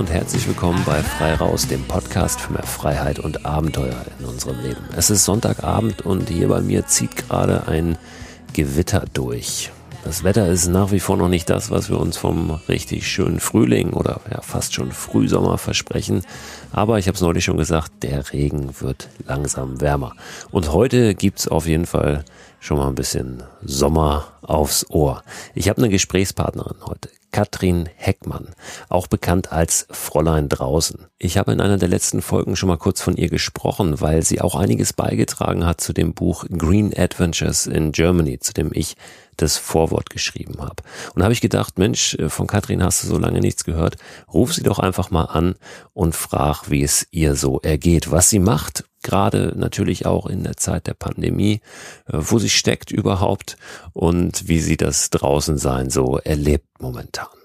und herzlich willkommen bei Frei Raus, dem Podcast für mehr Freiheit und Abenteuer in unserem Leben. Es ist Sonntagabend und hier bei mir zieht gerade ein Gewitter durch. Das Wetter ist nach wie vor noch nicht das, was wir uns vom richtig schönen Frühling oder ja fast schon Frühsommer versprechen. Aber ich habe es neulich schon gesagt, der Regen wird langsam wärmer. Und heute gibt's auf jeden Fall schon mal ein bisschen Sommer aufs Ohr. Ich habe eine Gesprächspartnerin heute, Katrin Heckmann, auch bekannt als Fräulein draußen. Ich habe in einer der letzten Folgen schon mal kurz von ihr gesprochen, weil sie auch einiges beigetragen hat zu dem Buch Green Adventures in Germany, zu dem ich das Vorwort geschrieben habe. Und habe ich gedacht, Mensch, äh, von Katrin hast du so lange nichts gehört, ruf sie doch einfach mal an und frag, wie es ihr so ergeht, was sie macht, gerade natürlich auch in der Zeit der Pandemie, äh, wo sie steckt überhaupt und wie sie das draußen sein so erlebt momentan.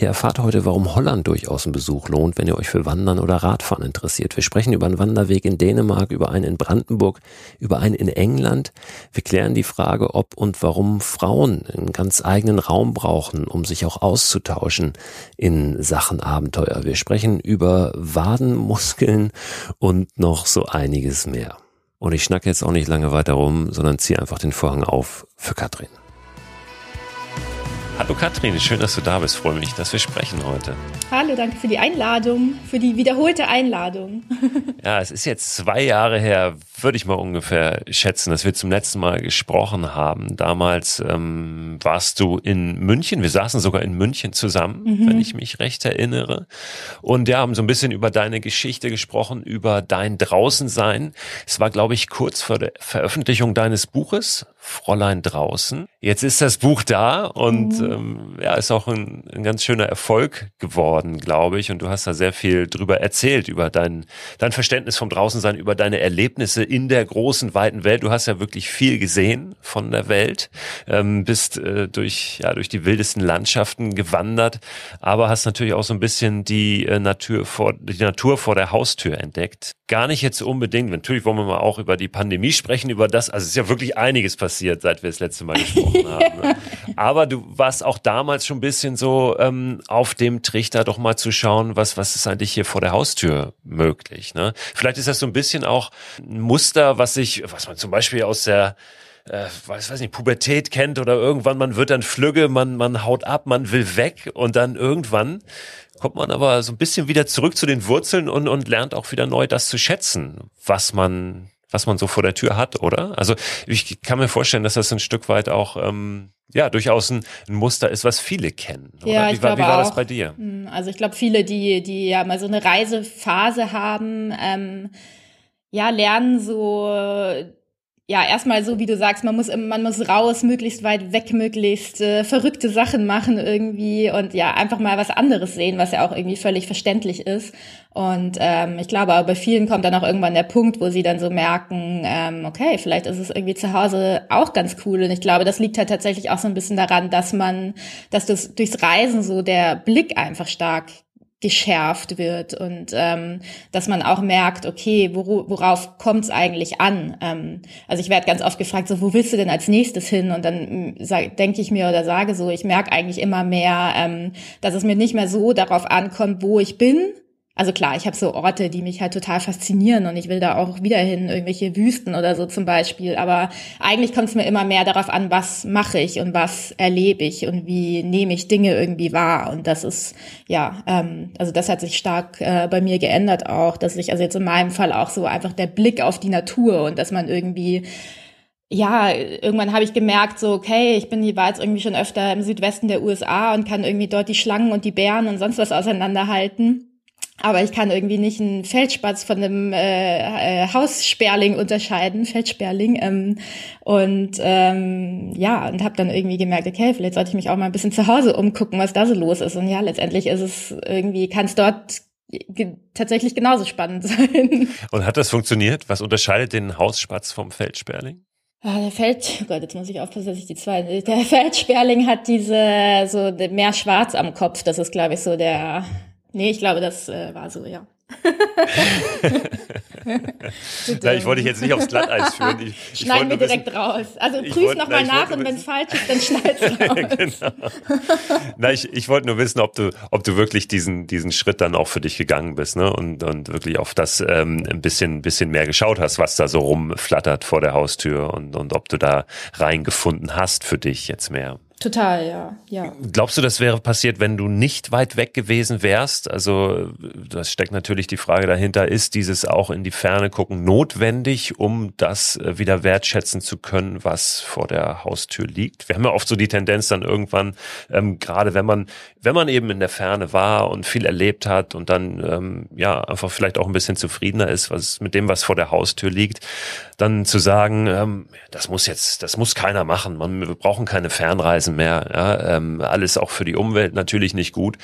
Ihr erfahrt heute, warum Holland durchaus ein Besuch lohnt, wenn ihr euch für Wandern oder Radfahren interessiert. Wir sprechen über einen Wanderweg in Dänemark, über einen in Brandenburg, über einen in England. Wir klären die Frage, ob und warum Frauen einen ganz eigenen Raum brauchen, um sich auch auszutauschen in Sachen Abenteuer. Wir sprechen über Wadenmuskeln und noch so einiges mehr. Und ich schnacke jetzt auch nicht lange weiter rum, sondern ziehe einfach den Vorhang auf für Katrin. Hallo Katrin, schön, dass du da bist. Freue mich, dass wir sprechen heute. Hallo, danke für die Einladung, für die wiederholte Einladung. ja, es ist jetzt zwei Jahre her, würde ich mal ungefähr schätzen, dass wir zum letzten Mal gesprochen haben. Damals ähm, warst du in München. Wir saßen sogar in München zusammen, mhm. wenn ich mich recht erinnere. Und wir haben so ein bisschen über deine Geschichte gesprochen, über dein Draußensein. Es war, glaube ich, kurz vor der Veröffentlichung deines Buches, Fräulein draußen. Jetzt ist das Buch da und mhm. Ähm, ja, ist auch ein, ein ganz schöner Erfolg geworden, glaube ich. Und du hast da sehr viel drüber erzählt, über dein, dein Verständnis vom Draußensein, über deine Erlebnisse in der großen, weiten Welt. Du hast ja wirklich viel gesehen von der Welt, ähm, bist äh, durch, ja, durch die wildesten Landschaften gewandert, aber hast natürlich auch so ein bisschen die äh, Natur vor, die Natur vor der Haustür entdeckt. Gar nicht jetzt unbedingt, natürlich wollen wir mal auch über die Pandemie sprechen, über das, also es ist ja wirklich einiges passiert passiert, seit wir das letzte Mal gesprochen haben. Ne? Aber du warst auch damals schon ein bisschen so ähm, auf dem Trichter, doch mal zu schauen, was, was ist eigentlich hier vor der Haustür möglich. Ne? Vielleicht ist das so ein bisschen auch ein Muster, was sich, was man zum Beispiel aus der äh, weiß, weiß nicht, Pubertät kennt oder irgendwann, man wird dann flügge, man, man haut ab, man will weg und dann irgendwann kommt man aber so ein bisschen wieder zurück zu den Wurzeln und, und lernt auch wieder neu das zu schätzen, was man was man so vor der Tür hat, oder? Also ich kann mir vorstellen, dass das ein Stück weit auch ähm, ja durchaus ein, ein Muster ist, was viele kennen. Oder? Ja, wie, ich war, wie war auch, das bei dir? Hm, also ich glaube, viele, die die ja mal so eine Reisephase haben, ähm, ja lernen so ja, erstmal so, wie du sagst, man muss, man muss raus, möglichst weit weg, möglichst äh, verrückte Sachen machen irgendwie und ja, einfach mal was anderes sehen, was ja auch irgendwie völlig verständlich ist. Und ähm, ich glaube, aber bei vielen kommt dann auch irgendwann der Punkt, wo sie dann so merken, ähm, okay, vielleicht ist es irgendwie zu Hause auch ganz cool. Und ich glaube, das liegt halt tatsächlich auch so ein bisschen daran, dass man, dass das durchs Reisen so der Blick einfach stark geschärft wird und ähm, dass man auch merkt, okay, wor worauf kommt es eigentlich an? Ähm, also ich werde ganz oft gefragt, so wo willst du denn als nächstes hin? Und dann mm, denke ich mir oder sage so, ich merke eigentlich immer mehr, ähm, dass es mir nicht mehr so darauf ankommt, wo ich bin, also klar, ich habe so Orte, die mich halt total faszinieren und ich will da auch wieder hin, irgendwelche Wüsten oder so zum Beispiel. Aber eigentlich kommt es mir immer mehr darauf an, was mache ich und was erlebe ich und wie nehme ich Dinge irgendwie wahr. Und das ist, ja, ähm, also das hat sich stark äh, bei mir geändert auch, dass ich, also jetzt in meinem Fall auch so einfach der Blick auf die Natur und dass man irgendwie ja, irgendwann habe ich gemerkt, so, okay, ich bin jetzt irgendwie schon öfter im Südwesten der USA und kann irgendwie dort die Schlangen und die Bären und sonst was auseinanderhalten. Aber ich kann irgendwie nicht einen Feldspatz von einem äh, äh, Haussperling unterscheiden, Feldsperling. Ähm, und ähm, ja, und habe dann irgendwie gemerkt, okay, vielleicht sollte ich mich auch mal ein bisschen zu Hause umgucken, was da so los ist. Und ja, letztendlich ist es irgendwie, kann es dort ge tatsächlich genauso spannend sein. Und hat das funktioniert? Was unterscheidet den Hausspatz vom Feldsperling? Ja, der Feld, oh Gott, jetzt muss ich aufpassen, dass ich die zwei. Der Feldsperling hat diese so mehr Schwarz am Kopf. Das ist, glaube ich, so der Nee, ich glaube, das äh, war so, ja. Na, ich wollte dich jetzt nicht aufs Glatteis führen. Ich, ich Schneiden wir direkt wissen, raus. Also prüf nochmal nach und wenn es falsch ist, dann schneid's raus. genau. Na, ich, ich wollte nur wissen, ob du, ob du wirklich diesen, diesen Schritt dann auch für dich gegangen bist, ne? Und, und wirklich auf das ähm, ein bisschen, bisschen mehr geschaut hast, was da so rumflattert vor der Haustür und, und ob du da reingefunden hast für dich jetzt mehr. Total, ja, ja. Glaubst du, das wäre passiert, wenn du nicht weit weg gewesen wärst? Also, das steckt natürlich die Frage dahinter, ist dieses auch in die Ferne gucken notwendig, um das wieder wertschätzen zu können, was vor der Haustür liegt? Wir haben ja oft so die Tendenz dann irgendwann, ähm, gerade wenn man, wenn man eben in der Ferne war und viel erlebt hat und dann, ähm, ja, einfach vielleicht auch ein bisschen zufriedener ist, was mit dem, was vor der Haustür liegt, dann zu sagen, ähm, das muss jetzt, das muss keiner machen. Man, wir brauchen keine Fernreise Gasen mehr. Ja, ähm, alles auch für die Umwelt natürlich nicht gut.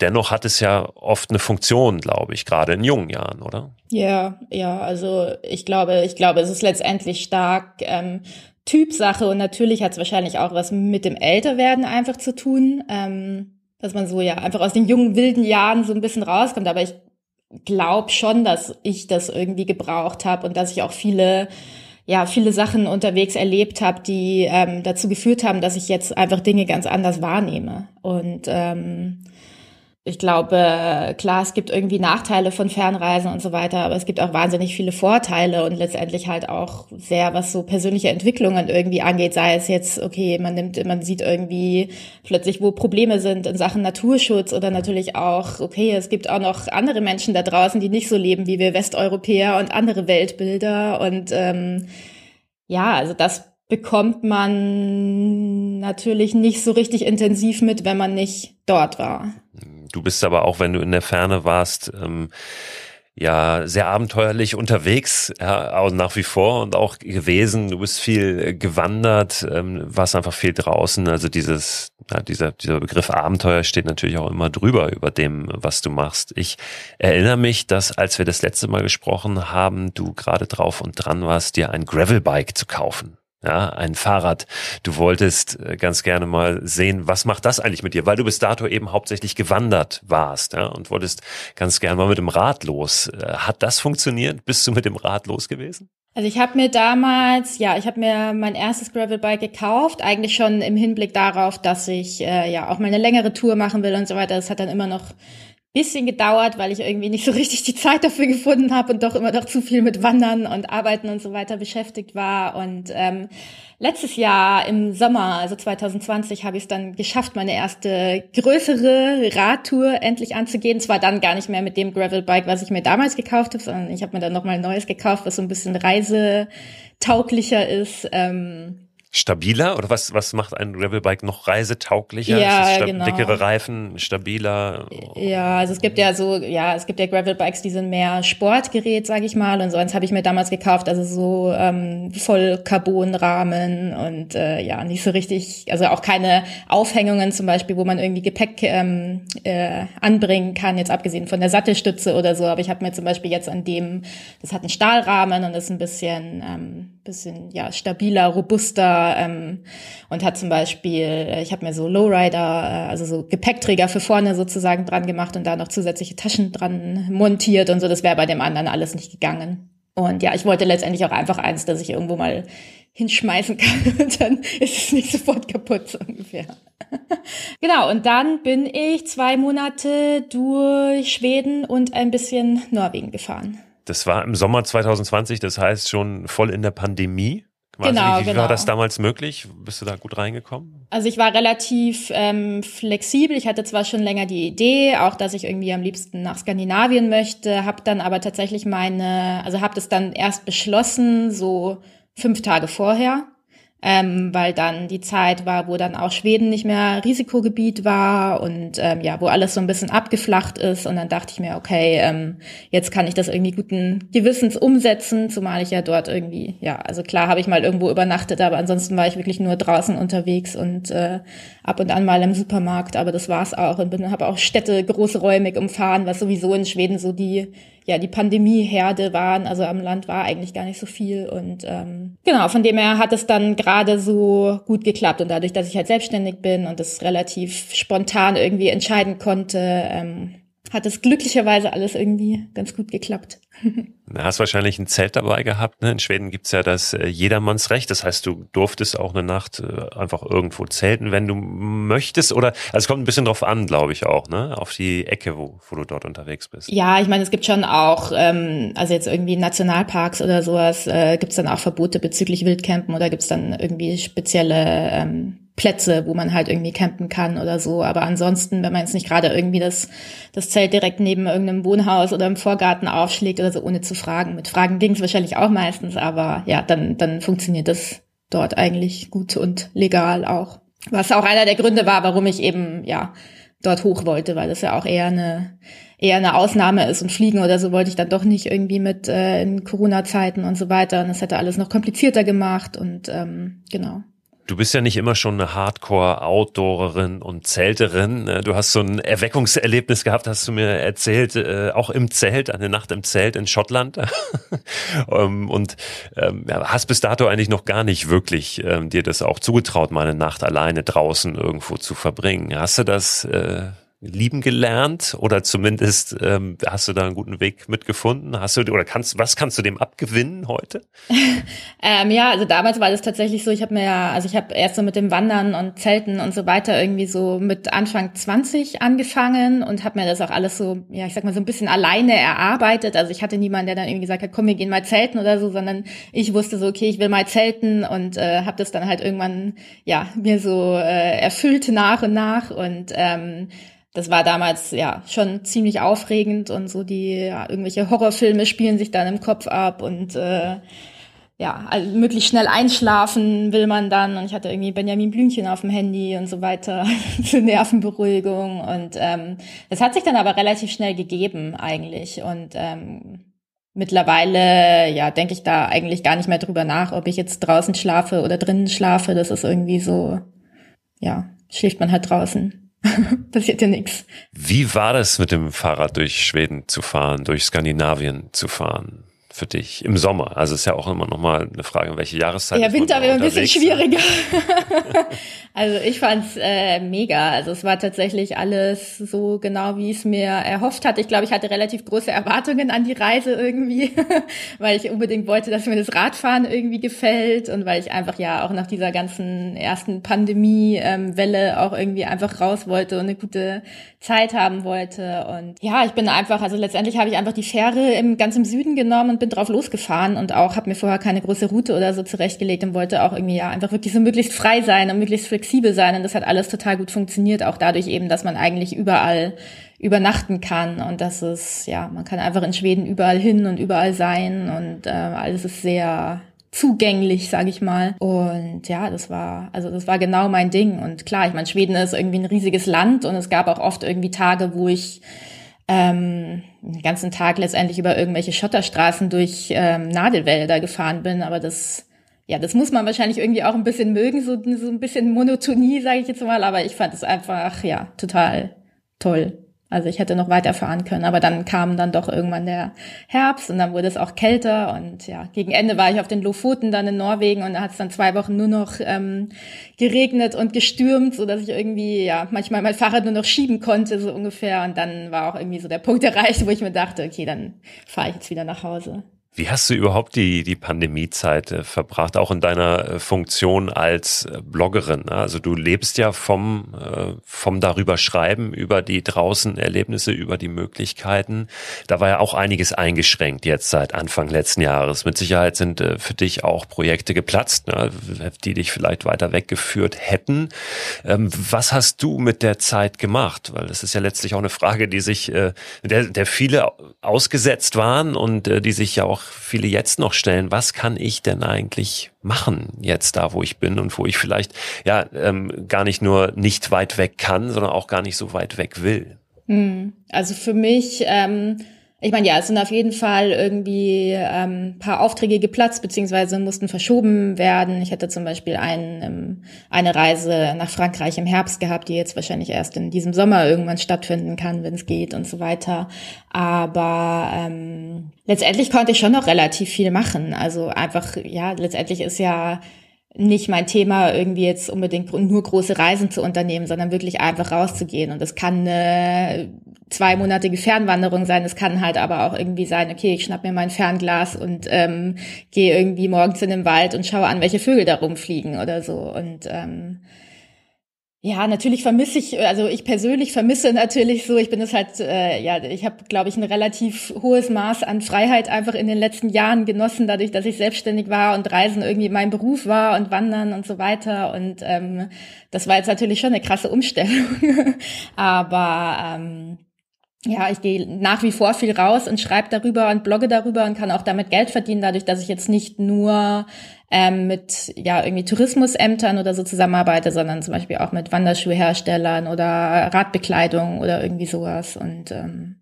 Dennoch hat es ja oft eine Funktion, glaube ich, gerade in jungen Jahren, oder? Ja, ja, also ich glaube, ich glaube, es ist letztendlich stark ähm, Typsache und natürlich hat es wahrscheinlich auch was mit dem Älterwerden einfach zu tun, ähm, dass man so ja einfach aus den jungen wilden Jahren so ein bisschen rauskommt. Aber ich glaube schon, dass ich das irgendwie gebraucht habe und dass ich auch viele ja viele Sachen unterwegs erlebt habe, die ähm, dazu geführt haben, dass ich jetzt einfach Dinge ganz anders wahrnehme. Und ähm, ich glaube, klar, es gibt irgendwie Nachteile von Fernreisen und so weiter, aber es gibt auch wahnsinnig viele Vorteile und letztendlich halt auch sehr, was so persönliche Entwicklungen irgendwie angeht, sei es jetzt, okay, man nimmt, man sieht irgendwie plötzlich, wo Probleme sind in Sachen Naturschutz oder natürlich auch, okay, es gibt auch noch andere Menschen da draußen, die nicht so leben wie wir Westeuropäer und andere Weltbilder und ähm, ja, also das bekommt man natürlich nicht so richtig intensiv mit, wenn man nicht dort war. Du bist aber auch, wenn du in der Ferne warst, ähm, ja sehr abenteuerlich unterwegs, ja, auch nach wie vor und auch gewesen. Du bist viel gewandert, ähm, warst einfach viel draußen. Also dieses, ja, dieser, dieser Begriff Abenteuer steht natürlich auch immer drüber über dem, was du machst. Ich erinnere mich, dass als wir das letzte Mal gesprochen haben, du gerade drauf und dran warst, dir ein Gravelbike zu kaufen ja, ein Fahrrad. Du wolltest äh, ganz gerne mal sehen, was macht das eigentlich mit dir, weil du bis dato eben hauptsächlich gewandert warst, ja, und wolltest ganz gerne mal mit dem Rad los. Äh, hat das funktioniert? Bist du mit dem Rad los gewesen? Also ich habe mir damals, ja, ich habe mir mein erstes Gravelbike gekauft, eigentlich schon im Hinblick darauf, dass ich äh, ja auch mal eine längere Tour machen will und so weiter. Das hat dann immer noch bisschen gedauert, weil ich irgendwie nicht so richtig die Zeit dafür gefunden habe und doch immer noch zu viel mit Wandern und Arbeiten und so weiter beschäftigt war. Und ähm, letztes Jahr im Sommer, also 2020, habe ich es dann geschafft, meine erste größere Radtour endlich anzugehen. Zwar dann gar nicht mehr mit dem Gravelbike, was ich mir damals gekauft habe, sondern ich habe mir dann nochmal ein neues gekauft, was so ein bisschen reisetauglicher ist. Ähm, stabiler oder was, was macht ein Gravelbike noch reisetauglicher? Ja, genau. Dickere Reifen, stabiler? Ja, also es gibt ja so, ja, es gibt ja Gravelbikes, die sind mehr Sportgerät, sage ich mal. Und so eins habe ich mir damals gekauft, also so ähm, voll Carbonrahmen und äh, ja, nicht so richtig, also auch keine Aufhängungen zum Beispiel, wo man irgendwie Gepäck ähm, äh, anbringen kann, jetzt abgesehen von der Sattelstütze oder so. Aber ich habe mir zum Beispiel jetzt an dem, das hat einen Stahlrahmen und ist ein bisschen, ähm, bisschen ja stabiler, robuster ähm, und hat zum Beispiel, äh, ich habe mir so Lowrider, äh, also so Gepäckträger für vorne sozusagen dran gemacht und da noch zusätzliche Taschen dran montiert und so. Das wäre bei dem anderen alles nicht gegangen. Und ja, ich wollte letztendlich auch einfach eins, dass ich irgendwo mal hinschmeißen kann und dann ist es nicht sofort kaputt so ungefähr. genau, und dann bin ich zwei Monate durch Schweden und ein bisschen Norwegen gefahren. Das war im Sommer 2020, das heißt schon voll in der Pandemie. Quasi. Genau, wie, wie genau. war das damals möglich? Bist du da gut reingekommen? Also ich war relativ ähm, flexibel. Ich hatte zwar schon länger die Idee, auch dass ich irgendwie am liebsten nach Skandinavien möchte, habe dann aber tatsächlich meine, also habe das dann erst beschlossen, so fünf Tage vorher ähm, weil dann die Zeit war, wo dann auch Schweden nicht mehr Risikogebiet war und ähm, ja, wo alles so ein bisschen abgeflacht ist. Und dann dachte ich mir, okay, ähm, jetzt kann ich das irgendwie guten Gewissens umsetzen, zumal ich ja dort irgendwie, ja, also klar habe ich mal irgendwo übernachtet, aber ansonsten war ich wirklich nur draußen unterwegs und äh, ab und an mal im Supermarkt, aber das war's auch und bin habe auch Städte großräumig umfahren, was sowieso in Schweden so die ja die Pandemieherde waren. Also am Land war eigentlich gar nicht so viel. Und ähm, genau, von dem her hat es dann gerade so gut geklappt. Und dadurch, dass ich halt selbstständig bin und das relativ spontan irgendwie entscheiden konnte, ähm, hat es glücklicherweise alles irgendwie ganz gut geklappt. Du hast wahrscheinlich ein Zelt dabei gehabt. Ne? In Schweden gibt's ja das äh, Jedermannsrecht. Das heißt, du durftest auch eine Nacht äh, einfach irgendwo zelten, wenn du möchtest. Oder also es kommt ein bisschen drauf an, glaube ich auch, ne? Auf die Ecke, wo, wo du dort unterwegs bist. Ja, ich meine, es gibt schon auch, ähm, also jetzt irgendwie Nationalparks oder sowas, äh, gibt's dann auch Verbote bezüglich Wildcampen oder gibt's dann irgendwie spezielle ähm, Plätze, wo man halt irgendwie campen kann oder so. Aber ansonsten, wenn man jetzt nicht gerade irgendwie das, das Zelt direkt neben irgendeinem Wohnhaus oder im Vorgarten aufschlägt oder so, ohne zu fragen. Mit Fragen ging es wahrscheinlich auch meistens, aber ja, dann, dann funktioniert das dort eigentlich gut und legal auch. Was auch einer der Gründe war, warum ich eben, ja, dort hoch wollte, weil das ja auch eher eine, eher eine Ausnahme ist und fliegen oder so wollte ich dann doch nicht irgendwie mit äh, in Corona-Zeiten und so weiter. Und das hätte alles noch komplizierter gemacht und ähm, genau. Du bist ja nicht immer schon eine Hardcore-Outdoorerin und Zelterin. Ne? Du hast so ein Erweckungserlebnis gehabt, hast du mir erzählt, äh, auch im Zelt, eine Nacht im Zelt in Schottland. Ähm, und ähm, hast bis dato eigentlich noch gar nicht wirklich ähm, dir das auch zugetraut, mal eine Nacht alleine draußen irgendwo zu verbringen. Hast du das äh, lieben gelernt oder zumindest ähm, hast du da einen guten Weg mitgefunden? Hast du oder kannst was kannst du dem abgewinnen heute? ähm, ja, also damals war das tatsächlich so. Ich habe mir ja, also ich habe erst so mit dem Wandern und Zelten und so weiter irgendwie so mit Anfang 20 angefangen und habe mir das auch alles so, ja, ich sag mal so ein bisschen alleine erarbeitet. Also ich hatte niemanden, der dann irgendwie gesagt hat, komm, wir gehen mal zelten oder so, sondern ich wusste so, okay, ich will mal zelten und äh, habe das dann halt irgendwann ja mir so äh, erfüllt nach und nach und ähm, das war damals ja schon ziemlich aufregend und so die ja, irgendwelche Horrorfilme spielen sich dann im Kopf ab und äh, ja, also möglichst schnell einschlafen will man dann. Und ich hatte irgendwie Benjamin Blümchen auf dem Handy und so weiter zur Nervenberuhigung. Und ähm, das hat sich dann aber relativ schnell gegeben eigentlich. Und ähm, mittlerweile ja denke ich da eigentlich gar nicht mehr drüber nach, ob ich jetzt draußen schlafe oder drinnen schlafe, das ist irgendwie so ja, schläft man halt draußen. passiert ja nichts. Wie war das mit dem Fahrrad durch Schweden zu fahren, durch Skandinavien zu fahren? Für dich im Sommer? Also ist ja auch immer noch mal eine Frage, welche Jahreszeit. Ja, Winter wäre ein bisschen schwieriger. also ich fand's äh, mega. Also es war tatsächlich alles so genau, wie ich es mir erhofft hatte. Ich glaube, ich hatte relativ große Erwartungen an die Reise irgendwie, weil ich unbedingt wollte, dass mir das Radfahren irgendwie gefällt und weil ich einfach ja auch nach dieser ganzen ersten Pandemie-Welle ähm, auch irgendwie einfach raus wollte und eine gute Zeit haben wollte. Und ja, ich bin einfach, also letztendlich habe ich einfach die Fähre im ganz im Süden genommen und bin drauf losgefahren und auch habe mir vorher keine große Route oder so zurechtgelegt und wollte auch irgendwie ja einfach wirklich so möglichst frei sein und möglichst flexibel sein. Und das hat alles total gut funktioniert, auch dadurch eben, dass man eigentlich überall übernachten kann und das ist, ja, man kann einfach in Schweden überall hin und überall sein und äh, alles ist sehr zugänglich, sage ich mal. Und ja, das war, also das war genau mein Ding. Und klar, ich meine, Schweden ist irgendwie ein riesiges Land und es gab auch oft irgendwie Tage, wo ich ähm, den ganzen Tag letztendlich über irgendwelche Schotterstraßen durch ähm, Nadelwälder gefahren bin, aber das ja, das muss man wahrscheinlich irgendwie auch ein bisschen mögen, so, so ein bisschen Monotonie, sage ich jetzt mal, aber ich fand es einfach, ja, total toll. Also ich hätte noch weiterfahren können, aber dann kam dann doch irgendwann der Herbst und dann wurde es auch kälter und ja, gegen Ende war ich auf den Lofoten dann in Norwegen und da hat es dann zwei Wochen nur noch ähm, geregnet und gestürmt, so dass ich irgendwie ja manchmal mein Fahrrad nur noch schieben konnte so ungefähr und dann war auch irgendwie so der Punkt erreicht, wo ich mir dachte, okay, dann fahre ich jetzt wieder nach Hause. Wie hast du überhaupt die, die Pandemiezeit äh, verbracht, auch in deiner äh, Funktion als äh, Bloggerin? Ne? Also du lebst ja vom, vom darüber schreiben, über die draußen Erlebnisse, über die Möglichkeiten. Da war ja auch einiges eingeschränkt jetzt seit Anfang letzten Jahres. Mit Sicherheit sind für dich auch Projekte geplatzt, ne? die dich vielleicht weiter weggeführt hätten. Ähm, was hast du mit der Zeit gemacht? Weil das ist ja letztlich auch eine Frage, die sich, der, der viele ausgesetzt waren und die sich ja auch viele jetzt noch stellen, was kann ich denn eigentlich machen jetzt da, wo ich bin und wo ich vielleicht ja ähm, gar nicht nur nicht weit weg kann, sondern auch gar nicht so weit weg will. Hm. Also für mich ähm, ich meine, ja, es sind auf jeden Fall irgendwie ähm, paar Aufträge geplatzt, beziehungsweise mussten verschoben werden. Ich hätte zum Beispiel ein, ähm, eine Reise nach Frankreich im Herbst gehabt, die jetzt wahrscheinlich erst in diesem Sommer irgendwann stattfinden kann, wenn es geht und so weiter. Aber ähm, letztendlich konnte ich schon noch relativ viel machen. Also einfach, ja, letztendlich ist ja nicht mein Thema, irgendwie jetzt unbedingt nur große Reisen zu unternehmen, sondern wirklich einfach rauszugehen. Und das kann eine zweimonatige Fernwanderung sein. Es kann halt aber auch irgendwie sein, okay, ich schnapp mir mein Fernglas und ähm, gehe irgendwie morgens in den Wald und schaue an, welche Vögel da rumfliegen oder so. Und ähm, ja, natürlich vermisse ich, also ich persönlich vermisse natürlich so, ich bin es halt, äh, ja, ich habe, glaube ich, ein relativ hohes Maß an Freiheit einfach in den letzten Jahren genossen, dadurch, dass ich selbstständig war und Reisen irgendwie mein Beruf war und Wandern und so weiter. Und ähm, das war jetzt natürlich schon eine krasse Umstellung. Aber ähm, ja, ich gehe nach wie vor viel raus und schreibe darüber und blogge darüber und kann auch damit Geld verdienen, dadurch, dass ich jetzt nicht nur ähm, mit ja irgendwie Tourismusämtern oder so zusammenarbeite, sondern zum Beispiel auch mit Wanderschuhherstellern oder Radbekleidung oder irgendwie sowas. Und ähm,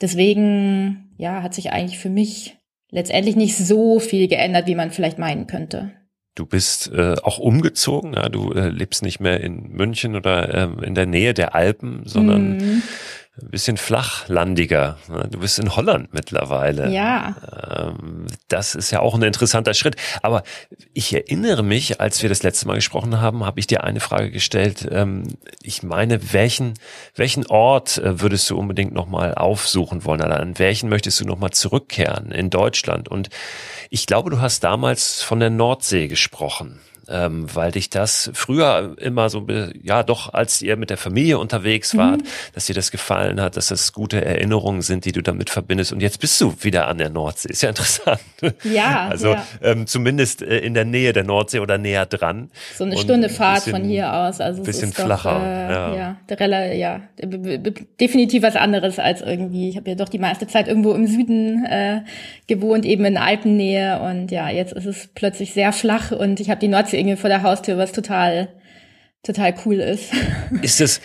deswegen ja hat sich eigentlich für mich letztendlich nicht so viel geändert, wie man vielleicht meinen könnte. Du bist äh, auch umgezogen, ja? du äh, lebst nicht mehr in München oder ähm, in der Nähe der Alpen, sondern mm ein bisschen flachlandiger. Du bist in Holland mittlerweile. Ja. Ähm, das ist ja auch ein interessanter Schritt. Aber ich erinnere mich, als wir das letzte Mal gesprochen haben, habe ich dir eine Frage gestellt. Ähm, ich meine, welchen, welchen Ort äh, würdest du unbedingt nochmal aufsuchen wollen? Oder an welchen möchtest du nochmal zurückkehren in Deutschland? Und ich glaube, du hast damals von der Nordsee gesprochen ähm, weil dich das früher immer so, ja doch, als ihr mit der Familie unterwegs wart, mhm. dass dir das gefallen hat, dass das gute Erinnerungen sind, die du damit verbindest. Und jetzt bist du wieder an der Nordsee. Ist ja interessant. Ja. Also ja. Ähm, zumindest äh, in der Nähe der Nordsee oder näher dran. So eine Stunde Fahrt bisschen, von hier aus. Also bisschen flacher. Doch, äh, ja. Ja, der, ja, definitiv was anderes als irgendwie. Ich habe ja doch die meiste Zeit irgendwo im Süden äh, gewohnt, eben in Alpennähe. Und ja, jetzt ist es plötzlich sehr flach und ich habe die Nordsee irgendwie vor der Haustür, was total total cool ist. Ist es,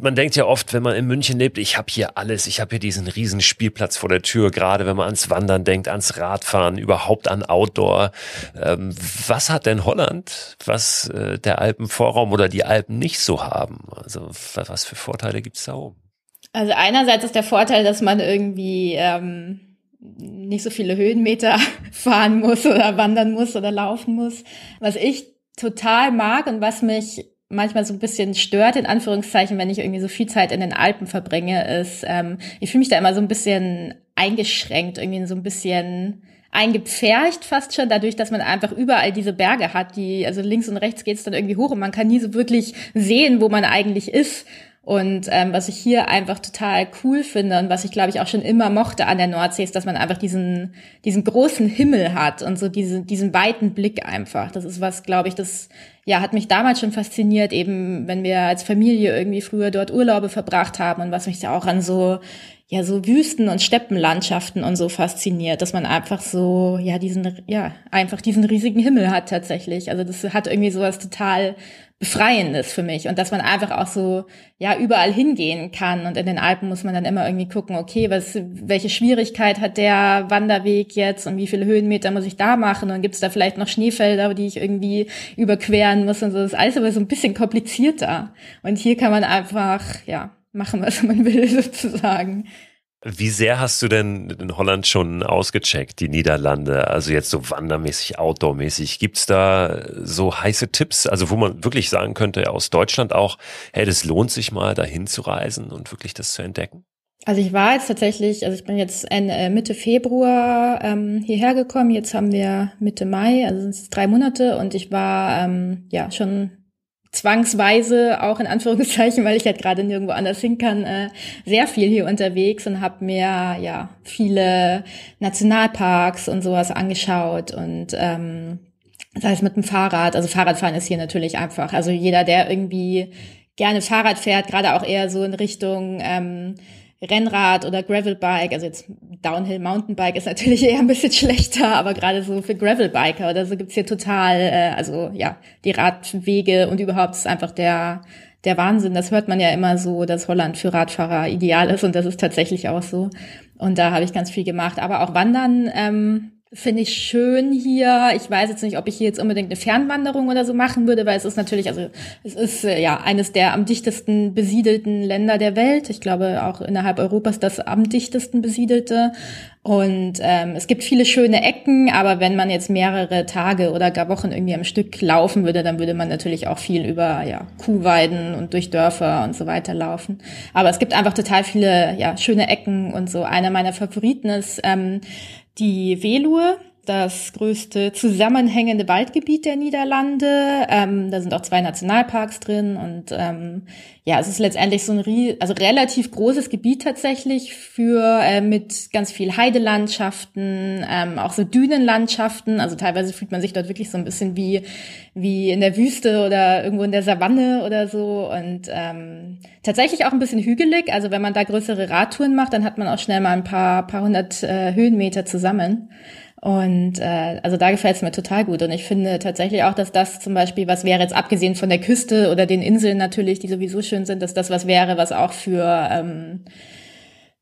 man denkt ja oft, wenn man in München lebt, ich habe hier alles, ich habe hier diesen riesen Spielplatz vor der Tür, gerade wenn man ans Wandern denkt, ans Radfahren, überhaupt an Outdoor. Ähm, was hat denn Holland, was äh, der Alpenvorraum oder die Alpen nicht so haben? Also was für Vorteile gibt's da oben? Also einerseits ist der Vorteil, dass man irgendwie ähm, nicht so viele Höhenmeter fahren muss oder wandern muss oder laufen muss. Was ich total mag und was mich manchmal so ein bisschen stört, in Anführungszeichen, wenn ich irgendwie so viel Zeit in den Alpen verbringe, ist, ähm, ich fühle mich da immer so ein bisschen eingeschränkt, irgendwie so ein bisschen eingepfercht fast schon, dadurch, dass man einfach überall diese Berge hat, die, also links und rechts geht's dann irgendwie hoch und man kann nie so wirklich sehen, wo man eigentlich ist. Und ähm, was ich hier einfach total cool finde und was ich glaube ich auch schon immer mochte an der Nordsee ist, dass man einfach diesen diesen großen Himmel hat und so diese, diesen weiten Blick einfach. Das ist was, glaube ich, das ja hat mich damals schon fasziniert, eben wenn wir als Familie irgendwie früher dort Urlaube verbracht haben und was mich da auch an so ja so Wüsten und Steppenlandschaften und so fasziniert, dass man einfach so ja diesen ja einfach diesen riesigen Himmel hat tatsächlich. Also das hat irgendwie sowas total Befreiendes für mich und dass man einfach auch so ja überall hingehen kann und in den Alpen muss man dann immer irgendwie gucken, okay, was welche Schwierigkeit hat der Wanderweg jetzt und wie viele Höhenmeter muss ich da machen und gibt es da vielleicht noch Schneefelder, die ich irgendwie überqueren muss und so. Das ist alles aber so ein bisschen komplizierter und hier kann man einfach ja machen, was man will sozusagen. Wie sehr hast du denn in Holland schon ausgecheckt, die Niederlande? Also jetzt so wandermäßig, outdoormäßig. Gibt's da so heiße Tipps, also wo man wirklich sagen könnte, aus Deutschland auch, hey, das lohnt sich mal, dahin zu reisen und wirklich das zu entdecken? Also ich war jetzt tatsächlich, also ich bin jetzt äh, Mitte Februar ähm, hierher gekommen. Jetzt haben wir Mitte Mai, also sind es drei Monate und ich war ähm, ja schon zwangsweise auch in Anführungszeichen, weil ich halt gerade nirgendwo anders hin kann, äh, sehr viel hier unterwegs und habe mir ja viele Nationalparks und sowas angeschaut und ähm, das heißt mit dem Fahrrad, also Fahrradfahren ist hier natürlich einfach, also jeder, der irgendwie gerne Fahrrad fährt, gerade auch eher so in Richtung ähm, Rennrad oder Gravelbike, also jetzt Downhill Mountainbike ist natürlich eher ein bisschen schlechter, aber gerade so für Gravelbiker oder so gibt's hier total, äh, also ja, die Radwege und überhaupt ist einfach der der Wahnsinn. Das hört man ja immer so, dass Holland für Radfahrer ideal ist und das ist tatsächlich auch so. Und da habe ich ganz viel gemacht. Aber auch Wandern ähm, finde ich schön hier. Ich weiß jetzt nicht, ob ich hier jetzt unbedingt eine Fernwanderung oder so machen würde, weil es ist natürlich, also es ist äh, ja eines der am dichtesten besiedelten Länder der Welt. Ich glaube auch innerhalb Europas das am dichtesten besiedelte. Und ähm, es gibt viele schöne Ecken, aber wenn man jetzt mehrere Tage oder gar Wochen irgendwie am Stück laufen würde, dann würde man natürlich auch viel über ja, Kuhweiden und durch Dörfer und so weiter laufen. Aber es gibt einfach total viele ja, schöne Ecken und so. Einer meiner Favoriten ist ähm, die Veluwe, das größte zusammenhängende Waldgebiet der Niederlande. Ähm, da sind auch zwei Nationalparks drin und ähm, ja, es ist letztendlich so ein also relativ großes Gebiet tatsächlich für äh, mit ganz viel Heidelandschaften, ähm, auch so Dünenlandschaften. Also teilweise fühlt man sich dort wirklich so ein bisschen wie wie in der Wüste oder irgendwo in der Savanne oder so und ähm, tatsächlich auch ein bisschen hügelig. Also wenn man da größere Radtouren macht, dann hat man auch schnell mal ein paar paar hundert äh, Höhenmeter zusammen. Und äh, also da gefällt es mir total gut. Und ich finde tatsächlich auch, dass das zum Beispiel, was wäre jetzt abgesehen von der Küste oder den Inseln natürlich, die sowieso schön sind, dass das was wäre, was auch für ähm,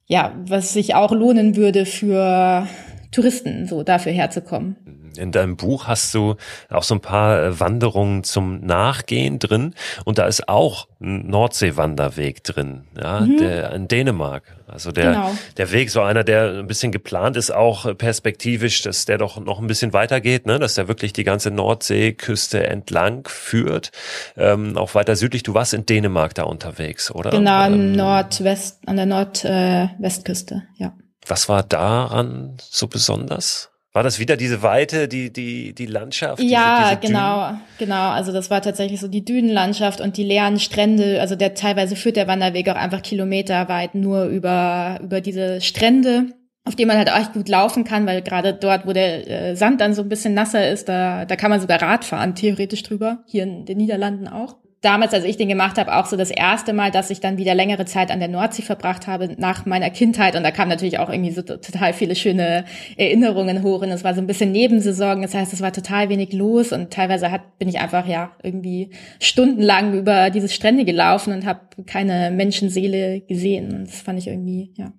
ja, was sich auch lohnen würde für Touristen, so dafür herzukommen. In deinem Buch hast du auch so ein paar äh, Wanderungen zum Nachgehen drin und da ist auch ein Nordseewanderweg drin, ja, mhm. der in Dänemark. Also der, genau. der Weg, so einer, der ein bisschen geplant ist, auch perspektivisch, dass der doch noch ein bisschen weitergeht, ne? dass der wirklich die ganze Nordseeküste entlang führt. Ähm, auch weiter südlich, du warst in Dänemark da unterwegs, oder? Genau, ähm, Nordwest, an der Nordwestküste, äh, ja. Was war daran so besonders? War das wieder diese Weite, die, die, die Landschaft? Ja, diese genau, Dünen? genau. Also das war tatsächlich so die Dünenlandschaft und die leeren Strände. Also der teilweise führt der Wanderweg auch einfach kilometerweit nur über, über diese Strände, auf denen man halt auch echt gut laufen kann, weil gerade dort, wo der äh, Sand dann so ein bisschen nasser ist, da, da kann man sogar Rad fahren, theoretisch drüber. Hier in den Niederlanden auch damals, als ich den gemacht habe, auch so das erste Mal, dass ich dann wieder längere Zeit an der Nordsee verbracht habe nach meiner Kindheit. Und da kamen natürlich auch irgendwie so total viele schöne Erinnerungen hoch. Und es war so ein bisschen Nebensaison. Das heißt, es war total wenig los. Und teilweise hat, bin ich einfach ja irgendwie stundenlang über diese Strände gelaufen und habe keine Menschenseele gesehen. Und das fand ich irgendwie, ja,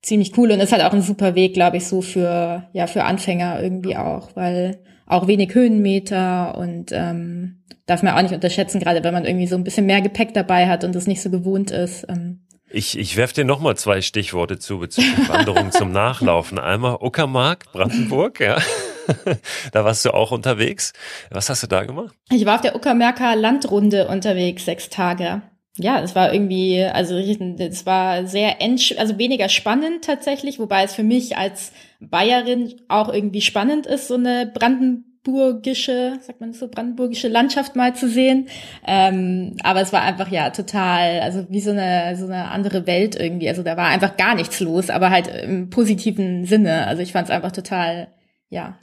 ziemlich cool. Und es hat auch ein super Weg, glaube ich, so für, ja, für Anfänger irgendwie auch, weil auch wenig Höhenmeter und ähm, darf man auch nicht unterschätzen, gerade wenn man irgendwie so ein bisschen mehr Gepäck dabei hat und es nicht so gewohnt ist. Ähm. Ich, ich werfe dir nochmal zwei Stichworte zu bezüglich Wanderung zum Nachlaufen. Einmal Uckermark, Brandenburg, ja. da warst du auch unterwegs. Was hast du da gemacht? Ich war auf der Uckermärker Landrunde unterwegs, sechs Tage. Ja, es war irgendwie, also es war sehr, also weniger spannend tatsächlich, wobei es für mich als Bayerin auch irgendwie spannend ist, so eine brandenburgische, sagt man so, brandenburgische Landschaft mal zu sehen. Ähm, aber es war einfach ja total, also wie so eine, so eine andere Welt irgendwie. Also da war einfach gar nichts los, aber halt im positiven Sinne. Also ich fand es einfach total, ja,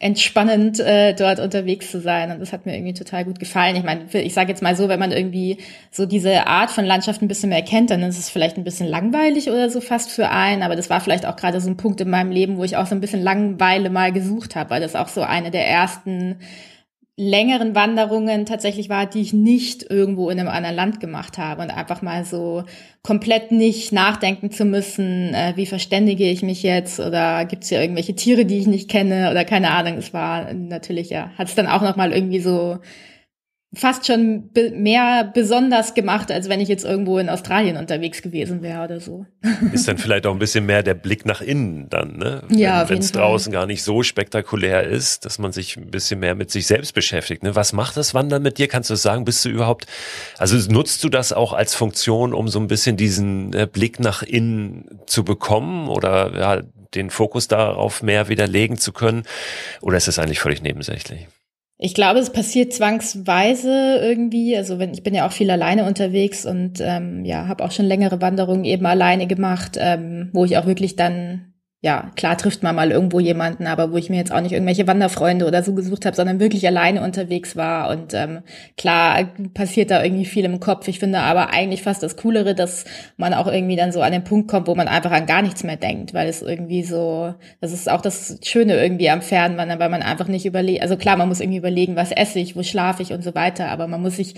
entspannend äh, dort unterwegs zu sein und das hat mir irgendwie total gut gefallen. Ich meine, ich sage jetzt mal so, wenn man irgendwie so diese Art von Landschaft ein bisschen mehr kennt, dann ist es vielleicht ein bisschen langweilig oder so fast für einen, aber das war vielleicht auch gerade so ein Punkt in meinem Leben, wo ich auch so ein bisschen Langweile mal gesucht habe, weil das auch so eine der ersten längeren Wanderungen tatsächlich war, die ich nicht irgendwo in einem anderen Land gemacht habe und einfach mal so komplett nicht nachdenken zu müssen, äh, wie verständige ich mich jetzt oder gibt es hier irgendwelche Tiere, die ich nicht kenne oder keine Ahnung. Es war natürlich ja, hat es dann auch noch mal irgendwie so fast schon be mehr besonders gemacht, als wenn ich jetzt irgendwo in Australien unterwegs gewesen wäre oder so. Ist dann vielleicht auch ein bisschen mehr der Blick nach innen dann, ne? Wenn, ja, wenn es draußen gar nicht so spektakulär ist, dass man sich ein bisschen mehr mit sich selbst beschäftigt. Ne? Was macht das Wandern mit dir? Kannst du sagen? Bist du überhaupt, also nutzt du das auch als Funktion, um so ein bisschen diesen äh, Blick nach innen zu bekommen oder ja, den Fokus darauf mehr widerlegen zu können? Oder ist es eigentlich völlig nebensächlich? Ich glaube, es passiert zwangsweise irgendwie. Also wenn ich bin ja auch viel alleine unterwegs und ähm, ja, habe auch schon längere Wanderungen eben alleine gemacht, ähm, wo ich auch wirklich dann ja, klar trifft man mal irgendwo jemanden, aber wo ich mir jetzt auch nicht irgendwelche Wanderfreunde oder so gesucht habe, sondern wirklich alleine unterwegs war. Und ähm, klar passiert da irgendwie viel im Kopf. Ich finde aber eigentlich fast das Coolere, dass man auch irgendwie dann so an den Punkt kommt, wo man einfach an gar nichts mehr denkt, weil es irgendwie so, das ist auch das Schöne irgendwie am Fernwandern, weil man einfach nicht überlegt, also klar, man muss irgendwie überlegen, was esse ich, wo schlafe ich und so weiter, aber man muss sich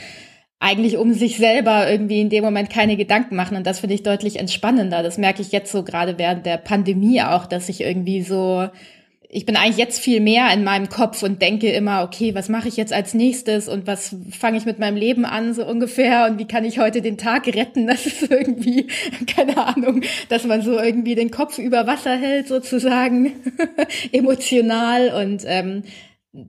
eigentlich um sich selber irgendwie in dem Moment keine Gedanken machen. Und das finde ich deutlich entspannender. Das merke ich jetzt so gerade während der Pandemie auch, dass ich irgendwie so ich bin eigentlich jetzt viel mehr in meinem Kopf und denke immer, okay, was mache ich jetzt als nächstes und was fange ich mit meinem Leben an, so ungefähr, und wie kann ich heute den Tag retten? Das ist irgendwie, keine Ahnung, dass man so irgendwie den Kopf über Wasser hält, sozusagen, emotional und ähm,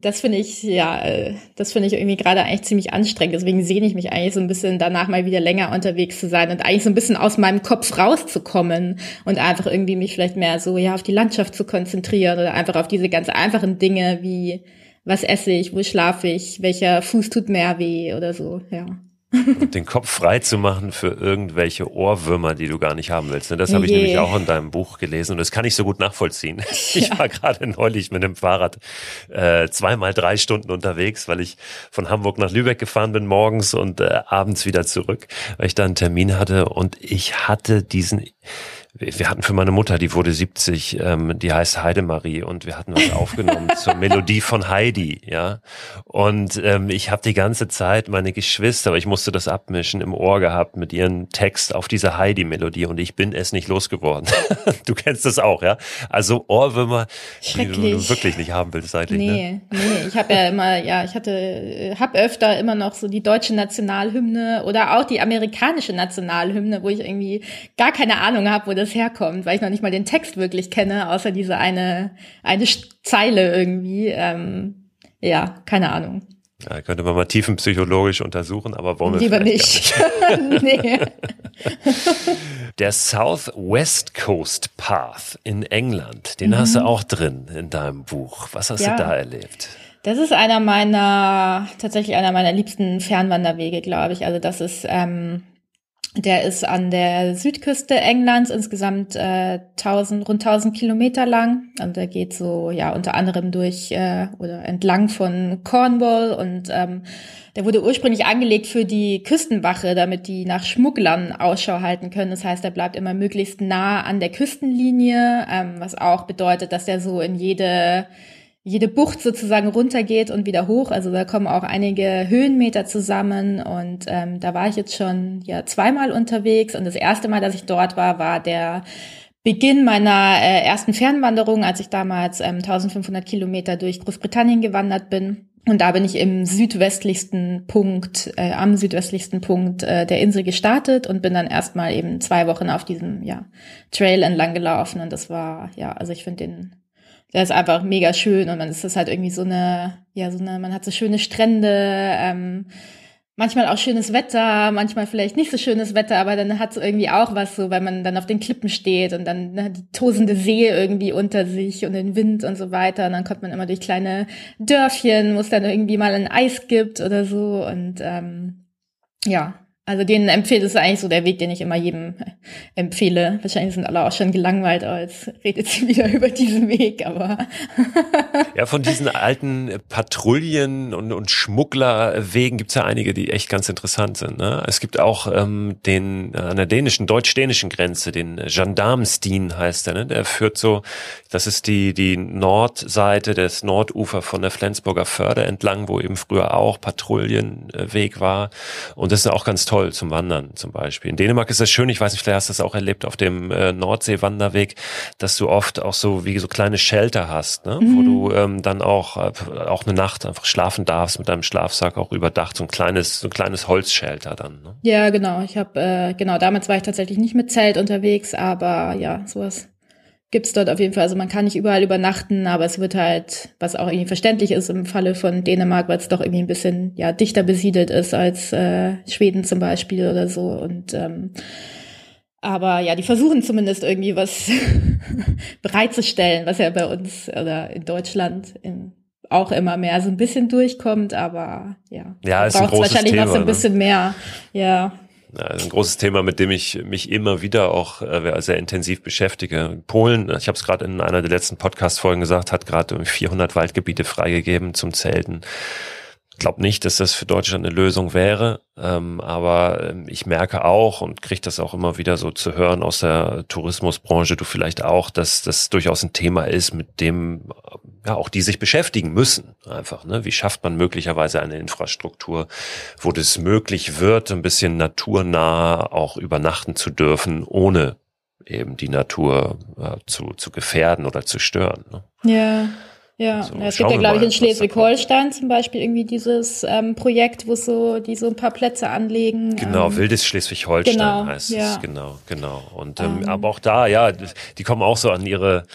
das finde ich, ja, äh, das finde ich irgendwie gerade eigentlich ziemlich anstrengend. Deswegen sehne ich mich eigentlich so ein bisschen danach mal wieder länger unterwegs zu sein und eigentlich so ein bisschen aus meinem Kopf rauszukommen und einfach irgendwie mich vielleicht mehr so, ja, auf die Landschaft zu konzentrieren oder einfach auf diese ganz einfachen Dinge wie, was esse ich, wo schlafe ich, welcher Fuß tut mehr weh oder so, ja den Kopf frei zu machen für irgendwelche Ohrwürmer, die du gar nicht haben willst. Das habe ich yeah. nämlich auch in deinem Buch gelesen und das kann ich so gut nachvollziehen. Ich war gerade neulich mit dem Fahrrad äh, zweimal drei Stunden unterwegs, weil ich von Hamburg nach Lübeck gefahren bin morgens und äh, abends wieder zurück, weil ich da einen Termin hatte und ich hatte diesen wir hatten für meine Mutter, die wurde 70, ähm, die heißt Heidemarie und wir hatten was aufgenommen zur Melodie von Heidi, ja. Und ähm, ich habe die ganze Zeit meine Geschwister, aber ich musste das abmischen, im Ohr gehabt mit ihren Text auf diese Heidi-Melodie und ich bin es nicht losgeworden. du kennst das auch, ja? Also Ohrwürmer, die du wirklich nicht haben willst seitlich. Ne? Nee, ne? nee, ich habe ja immer, ja, ich hatte, hab öfter immer noch so die deutsche Nationalhymne oder auch die amerikanische Nationalhymne, wo ich irgendwie gar keine Ahnung habe, wo das das herkommt, weil ich noch nicht mal den Text wirklich kenne, außer diese eine, eine Zeile irgendwie. Ähm, ja, keine Ahnung. Ja, könnte man mal tiefenpsychologisch untersuchen, aber wollen wir Lieber nicht. nicht. nee. Der Southwest Coast Path in England, den mhm. hast du mhm. auch drin in deinem Buch. Was hast ja. du da erlebt? Das ist einer meiner, tatsächlich einer meiner liebsten Fernwanderwege, glaube ich. Also das ist ähm, der ist an der Südküste Englands insgesamt äh, 1000, rund 1000 Kilometer lang. Und der geht so, ja, unter anderem durch äh, oder entlang von Cornwall. Und ähm, der wurde ursprünglich angelegt für die Küstenwache, damit die nach Schmugglern Ausschau halten können. Das heißt, er bleibt immer möglichst nah an der Küstenlinie, ähm, was auch bedeutet, dass er so in jede jede Bucht sozusagen runtergeht und wieder hoch. Also da kommen auch einige Höhenmeter zusammen und ähm, da war ich jetzt schon ja zweimal unterwegs und das erste Mal, dass ich dort war, war der Beginn meiner äh, ersten Fernwanderung, als ich damals ähm, 1500 Kilometer durch Großbritannien gewandert bin. Und da bin ich im südwestlichsten Punkt, äh, am südwestlichsten Punkt äh, der Insel gestartet und bin dann erstmal eben zwei Wochen auf diesem ja, Trail entlang gelaufen. Und das war, ja, also ich finde den der ist einfach mega schön und man ist das halt irgendwie so eine, ja, so eine, man hat so schöne Strände, ähm, manchmal auch schönes Wetter, manchmal vielleicht nicht so schönes Wetter, aber dann hat es irgendwie auch was so, weil man dann auf den Klippen steht und dann ne, die tosende See irgendwie unter sich und den Wind und so weiter. Und dann kommt man immer durch kleine Dörfchen, wo es dann irgendwie mal ein Eis gibt oder so. Und ähm, ja, also den empfehle, ist eigentlich so der Weg, den ich immer jedem empfehle. Wahrscheinlich sind alle auch schon gelangweilt, aber jetzt redet sie wieder über diesen Weg, aber. ja, von diesen alten Patrouillen und, und Schmugglerwegen gibt's ja einige, die echt ganz interessant sind. Ne? Es gibt auch ähm, den an der dänischen, deutsch-dänischen Grenze, den Gendarmstien heißt der, ne? Der führt so, das ist die, die Nordseite des Nordufer von der Flensburger Förde entlang, wo eben früher auch Patrouillenweg war. Und das ist auch ganz toll toll zum Wandern zum Beispiel. In Dänemark ist das schön, ich weiß nicht, vielleicht hast du das auch erlebt auf dem äh, Nordsee-Wanderweg, dass du oft auch so wie so kleine Shelter hast, ne? Mhm. wo du ähm, dann auch, äh, auch eine Nacht einfach schlafen darfst mit deinem Schlafsack auch überdacht, so ein kleines, so ein kleines Holzshelter dann. Ne? Ja, genau. Ich habe, äh, genau, damals war ich tatsächlich nicht mit Zelt unterwegs, aber ja, sowas gibt's dort auf jeden Fall. Also man kann nicht überall übernachten, aber es wird halt, was auch irgendwie verständlich ist im Falle von Dänemark, weil es doch irgendwie ein bisschen ja dichter besiedelt ist als äh, Schweden zum Beispiel oder so. Und ähm, aber ja, die versuchen zumindest irgendwie was bereitzustellen, was ja bei uns oder in Deutschland in, auch immer mehr so ein bisschen durchkommt, aber ja, ja braucht wahrscheinlich Thema, noch so ein bisschen ne? mehr. Ja. Ja, ein großes Thema, mit dem ich mich immer wieder auch äh, sehr intensiv beschäftige. Polen, ich habe es gerade in einer der letzten Podcast-Folgen gesagt, hat gerade 400 Waldgebiete freigegeben zum Zelten. Ich glaube nicht, dass das für Deutschland eine Lösung wäre, ähm, aber ähm, ich merke auch und kriege das auch immer wieder so zu hören aus der Tourismusbranche, du vielleicht auch, dass das durchaus ein Thema ist, mit dem ja auch die sich beschäftigen müssen. Einfach, ne? Wie schafft man möglicherweise eine Infrastruktur, wo das möglich wird, ein bisschen naturnah auch übernachten zu dürfen, ohne eben die Natur äh, zu, zu gefährden oder zu stören. Ne? Ja. Ja, also, es gibt ja, glaube ich, in Schleswig-Holstein zum Beispiel irgendwie dieses ähm, Projekt, wo so, die so ein paar Plätze anlegen. Genau, ähm, Wildes Schleswig-Holstein genau, heißt ja. es, genau, genau. Und ähm, ähm, aber auch da, ja, die kommen auch so an ihre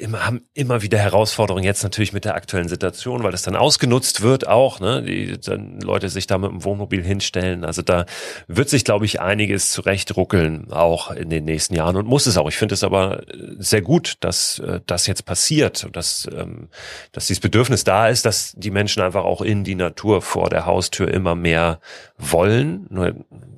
immer haben immer wieder Herausforderungen jetzt natürlich mit der aktuellen Situation, weil das dann ausgenutzt wird auch, ne, die dann Leute sich da mit dem Wohnmobil hinstellen. Also da wird sich, glaube ich, einiges zurechtruckeln auch in den nächsten Jahren und muss es auch. Ich finde es aber sehr gut, dass äh, das jetzt passiert und dass ähm, dass dieses Bedürfnis da ist, dass die Menschen einfach auch in die Natur vor der Haustür immer mehr wollen. Nur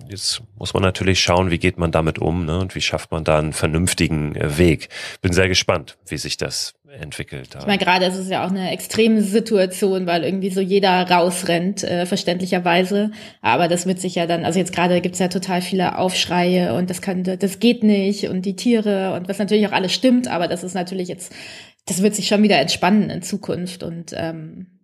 jetzt muss man natürlich schauen, wie geht man damit um ne? und wie schafft man da einen vernünftigen äh, Weg. Bin sehr gespannt, wie sich das entwickelt. Ich meine, gerade ist es ja auch eine extreme Situation, weil irgendwie so jeder rausrennt, äh, verständlicherweise. Aber das wird sich ja dann, also jetzt gerade gibt's ja total viele Aufschreie und das könnte, das geht nicht und die Tiere und was natürlich auch alles stimmt, aber das ist natürlich jetzt, das wird sich schon wieder entspannen in Zukunft und ähm,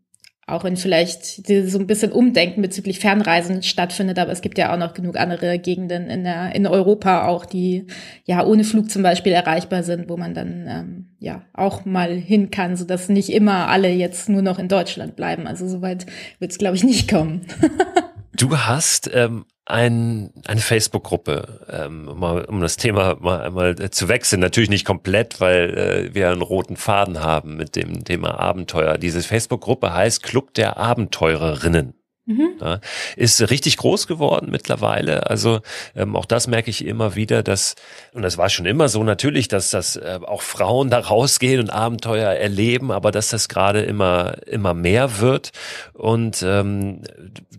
auch wenn vielleicht so ein bisschen Umdenken bezüglich Fernreisen stattfindet, aber es gibt ja auch noch genug andere Gegenden in, der, in Europa auch, die ja ohne Flug zum Beispiel erreichbar sind, wo man dann ähm, ja auch mal hin kann, so dass nicht immer alle jetzt nur noch in Deutschland bleiben. Also soweit wird es, glaube ich, nicht kommen. du hast ähm, ein, eine Facebook-Gruppe, ähm, mal, um das Thema mal einmal zu wechseln. Natürlich nicht komplett, weil äh, wir einen roten Faden haben mit dem Thema Abenteuer. Diese Facebook-Gruppe heißt Club der Abenteurerinnen. Mhm. Ist richtig groß geworden mittlerweile. Also ähm, auch das merke ich immer wieder, dass, und das war schon immer so natürlich, dass das äh, auch Frauen da rausgehen und Abenteuer erleben, aber dass das gerade immer, immer mehr wird und ähm,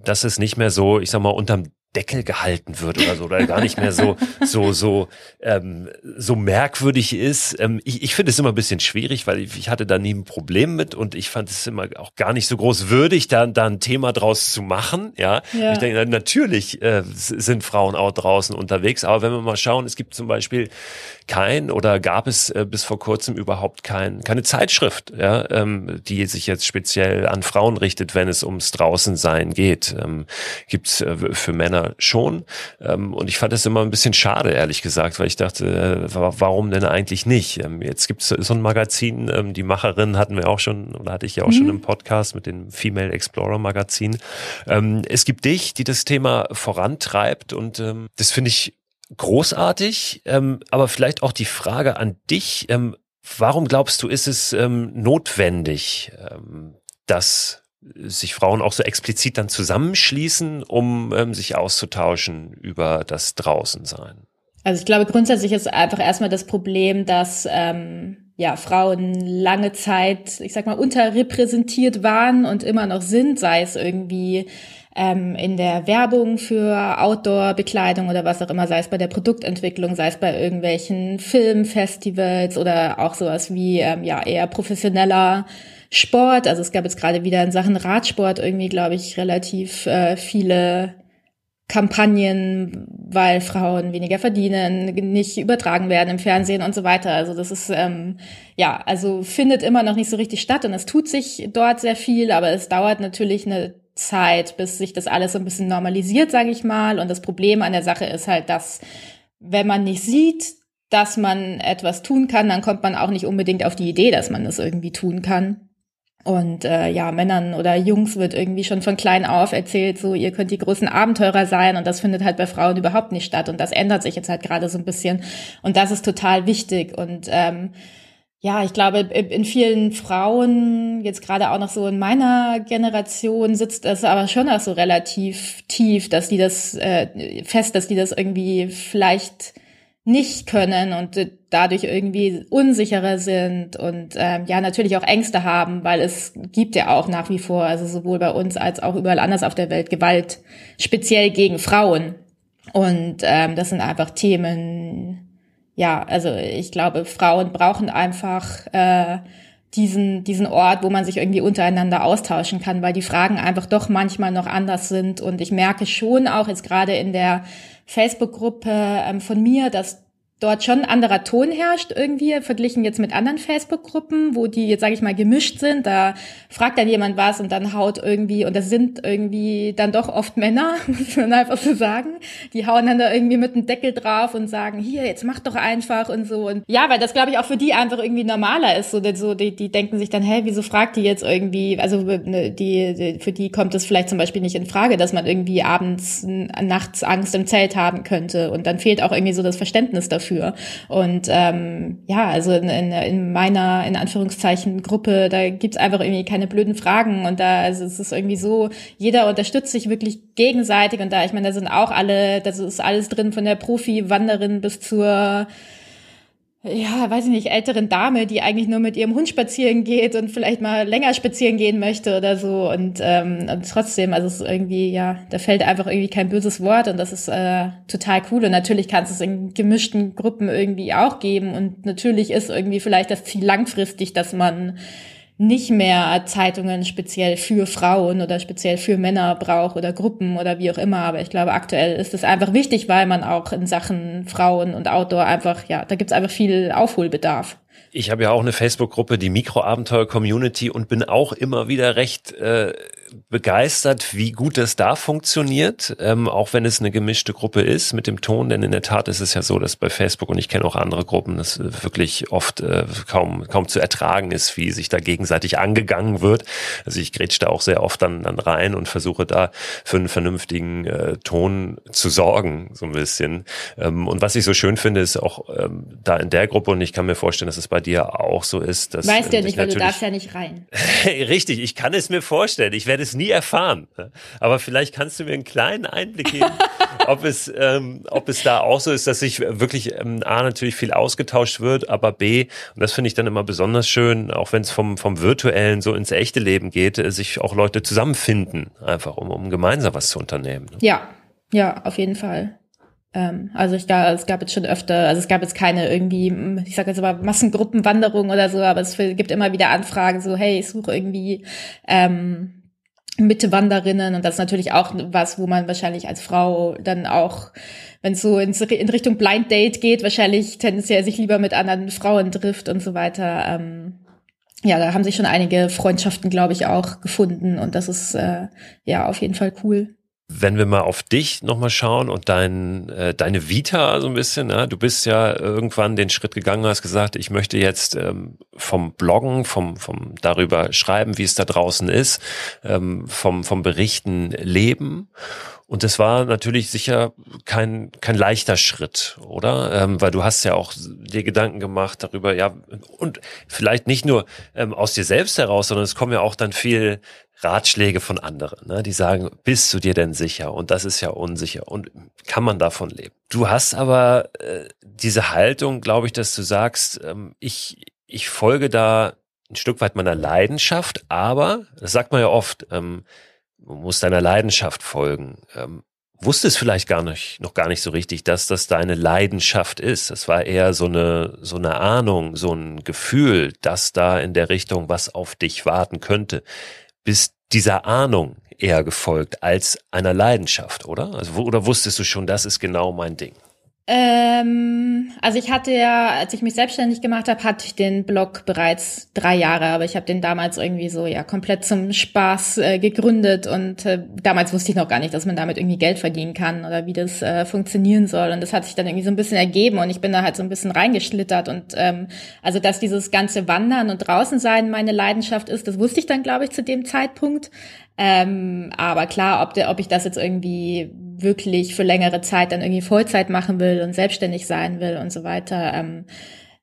dass es nicht mehr so, ich sag mal, unterm Deckel gehalten wird oder so, oder gar nicht mehr so, so, so, ähm, so merkwürdig ist. Ähm, ich ich finde es immer ein bisschen schwierig, weil ich, ich hatte da nie ein Problem mit und ich fand es immer auch gar nicht so groß würdig, da, da ein Thema draus zu machen. Ja, ja. ich denke, natürlich äh, sind Frauen auch draußen unterwegs, aber wenn wir mal schauen, es gibt zum Beispiel kein oder gab es äh, bis vor kurzem überhaupt kein, keine Zeitschrift, ja, ähm, die sich jetzt speziell an Frauen richtet, wenn es ums Draußensein geht. Ähm, Gibt es äh, für Männer schon. Ähm, und ich fand das immer ein bisschen schade, ehrlich gesagt, weil ich dachte, äh, warum denn eigentlich nicht? Ähm, jetzt gibt es so ein Magazin, ähm, die Macherin hatten wir auch schon, oder hatte ich ja auch mhm. schon im Podcast mit dem Female Explorer Magazin. Ähm, es gibt dich, die das Thema vorantreibt und ähm, das finde ich großartig, ähm, aber vielleicht auch die Frage an dich, ähm, warum glaubst du, ist es ähm, notwendig, ähm, dass sich Frauen auch so explizit dann zusammenschließen, um ähm, sich auszutauschen über das Draußensein? Also ich glaube, grundsätzlich ist einfach erstmal das Problem, dass ähm, ja Frauen lange Zeit, ich sag mal, unterrepräsentiert waren und immer noch sind, sei es irgendwie ähm, in der Werbung für Outdoor-Bekleidung oder was auch immer, sei es bei der Produktentwicklung, sei es bei irgendwelchen Filmfestivals oder auch sowas wie ähm, ja eher professioneller Sport. Also es gab jetzt gerade wieder in Sachen Radsport irgendwie, glaube ich, relativ äh, viele Kampagnen, weil Frauen weniger verdienen, nicht übertragen werden im Fernsehen und so weiter. Also das ist ähm, ja, also findet immer noch nicht so richtig statt und es tut sich dort sehr viel, aber es dauert natürlich eine Zeit, bis sich das alles so ein bisschen normalisiert, sage ich mal. Und das Problem an der Sache ist halt, dass wenn man nicht sieht, dass man etwas tun kann, dann kommt man auch nicht unbedingt auf die Idee, dass man das irgendwie tun kann. Und äh, ja, Männern oder Jungs wird irgendwie schon von klein auf erzählt, so ihr könnt die großen Abenteurer sein und das findet halt bei Frauen überhaupt nicht statt. Und das ändert sich jetzt halt gerade so ein bisschen. Und das ist total wichtig. Und ähm, ja, ich glaube, in vielen Frauen, jetzt gerade auch noch so in meiner Generation, sitzt es aber schon auch so relativ tief, dass die das äh, fest, dass die das irgendwie vielleicht nicht können und dadurch irgendwie unsicherer sind und ähm, ja natürlich auch Ängste haben, weil es gibt ja auch nach wie vor, also sowohl bei uns als auch überall anders auf der Welt Gewalt, speziell gegen Frauen. Und ähm, das sind einfach Themen, ja, also ich glaube, Frauen brauchen einfach äh, diesen, diesen Ort, wo man sich irgendwie untereinander austauschen kann, weil die Fragen einfach doch manchmal noch anders sind. Und ich merke schon auch jetzt gerade in der Facebook-Gruppe ähm, von mir, dass dort schon ein anderer Ton herrscht irgendwie, verglichen jetzt mit anderen Facebook-Gruppen, wo die jetzt, sage ich mal, gemischt sind. Da fragt dann jemand was und dann haut irgendwie, und das sind irgendwie dann doch oft Männer, muss man einfach so sagen, die hauen dann da irgendwie mit dem Deckel drauf und sagen, hier, jetzt mach doch einfach und so. Und ja, weil das, glaube ich, auch für die einfach irgendwie normaler ist. So, so die, die denken sich dann, hä, wieso fragt die jetzt irgendwie, also ne, die, die, für die kommt es vielleicht zum Beispiel nicht in Frage, dass man irgendwie abends, nachts Angst im Zelt haben könnte. Und dann fehlt auch irgendwie so das Verständnis dafür dafür. Und ähm, ja, also in, in, in meiner, in Anführungszeichen, Gruppe, da gibt's einfach irgendwie keine blöden Fragen und da also es ist irgendwie so, jeder unterstützt sich wirklich gegenseitig und da, ich meine, da sind auch alle, das ist alles drin von der Profi-Wanderin bis zur ja, weiß ich nicht, älteren Dame, die eigentlich nur mit ihrem Hund spazieren geht und vielleicht mal länger spazieren gehen möchte oder so. Und, ähm, und trotzdem, also es ist irgendwie, ja, da fällt einfach irgendwie kein böses Wort und das ist äh, total cool. Und natürlich kannst du es in gemischten Gruppen irgendwie auch geben. Und natürlich ist irgendwie vielleicht das Ziel langfristig, dass man nicht mehr Zeitungen speziell für Frauen oder speziell für Männer braucht oder Gruppen oder wie auch immer. Aber ich glaube, aktuell ist es einfach wichtig, weil man auch in Sachen Frauen und Outdoor einfach, ja, da gibt's einfach viel Aufholbedarf. Ich habe ja auch eine Facebook-Gruppe, die Mikroabenteuer-Community und bin auch immer wieder recht äh, begeistert, wie gut das da funktioniert, ähm, auch wenn es eine gemischte Gruppe ist mit dem Ton, denn in der Tat ist es ja so, dass bei Facebook und ich kenne auch andere Gruppen, das wirklich oft äh, kaum kaum zu ertragen ist, wie sich da gegenseitig angegangen wird. Also ich grätsch da auch sehr oft dann dann rein und versuche da für einen vernünftigen äh, Ton zu sorgen, so ein bisschen. Ähm, und was ich so schön finde, ist auch ähm, da in der Gruppe und ich kann mir vorstellen, dass es bei dir auch so ist, dass weißt du ja nicht, weil du darfst ja nicht rein. Richtig, ich kann es mir vorstellen. Ich werde es nie erfahren. Aber vielleicht kannst du mir einen kleinen Einblick geben, ob es, ähm, ob es da auch so ist, dass sich wirklich ähm, A natürlich viel ausgetauscht wird, aber B, und das finde ich dann immer besonders schön, auch wenn es vom, vom virtuellen so ins echte Leben geht, äh, sich auch Leute zusammenfinden, einfach um, um gemeinsam was zu unternehmen. Ne? Ja, ja, auf jeden Fall also ich glaube, es gab jetzt schon öfter, also es gab jetzt keine irgendwie, ich sage jetzt aber Massengruppenwanderung oder so, aber es gibt immer wieder Anfragen so, hey, ich suche irgendwie ähm, Mittewanderinnen und das ist natürlich auch was, wo man wahrscheinlich als Frau dann auch, wenn es so ins, in Richtung Blind Date geht, wahrscheinlich tendenziell sich lieber mit anderen Frauen trifft und so weiter. Ähm, ja, da haben sich schon einige Freundschaften, glaube ich, auch gefunden und das ist äh, ja auf jeden Fall cool. Wenn wir mal auf dich nochmal schauen und dein, äh, deine Vita so ein bisschen, ja, du bist ja irgendwann den Schritt gegangen, hast gesagt, ich möchte jetzt ähm, vom Bloggen, vom, vom darüber schreiben, wie es da draußen ist, ähm, vom, vom Berichten leben. Und das war natürlich sicher kein, kein leichter Schritt, oder? Ähm, weil du hast ja auch dir Gedanken gemacht darüber, ja, und vielleicht nicht nur ähm, aus dir selbst heraus, sondern es kommen ja auch dann viel Ratschläge von anderen, ne? die sagen, bist du dir denn sicher? Und das ist ja unsicher. Und kann man davon leben? Du hast aber äh, diese Haltung, glaube ich, dass du sagst, ähm, ich, ich folge da ein Stück weit meiner Leidenschaft, aber, das sagt man ja oft, ähm, man muss deiner Leidenschaft folgen. Ähm, wusstest vielleicht gar nicht, noch gar nicht so richtig, dass das deine Leidenschaft ist. Das war eher so eine, so eine Ahnung, so ein Gefühl, dass da in der Richtung was auf dich warten könnte bist dieser Ahnung eher gefolgt als einer Leidenschaft, oder? Also, oder wusstest du schon, das ist genau mein Ding? Ähm, also ich hatte ja, als ich mich selbstständig gemacht habe, hatte ich den Blog bereits drei Jahre, aber ich habe den damals irgendwie so ja komplett zum Spaß äh, gegründet und äh, damals wusste ich noch gar nicht, dass man damit irgendwie Geld verdienen kann oder wie das äh, funktionieren soll und das hat sich dann irgendwie so ein bisschen ergeben und ich bin da halt so ein bisschen reingeschlittert und ähm, also dass dieses ganze Wandern und draußen sein meine Leidenschaft ist, das wusste ich dann glaube ich zu dem Zeitpunkt, ähm, aber klar, ob, der, ob ich das jetzt irgendwie wirklich für längere Zeit dann irgendwie Vollzeit machen will und selbstständig sein will und so weiter, ähm,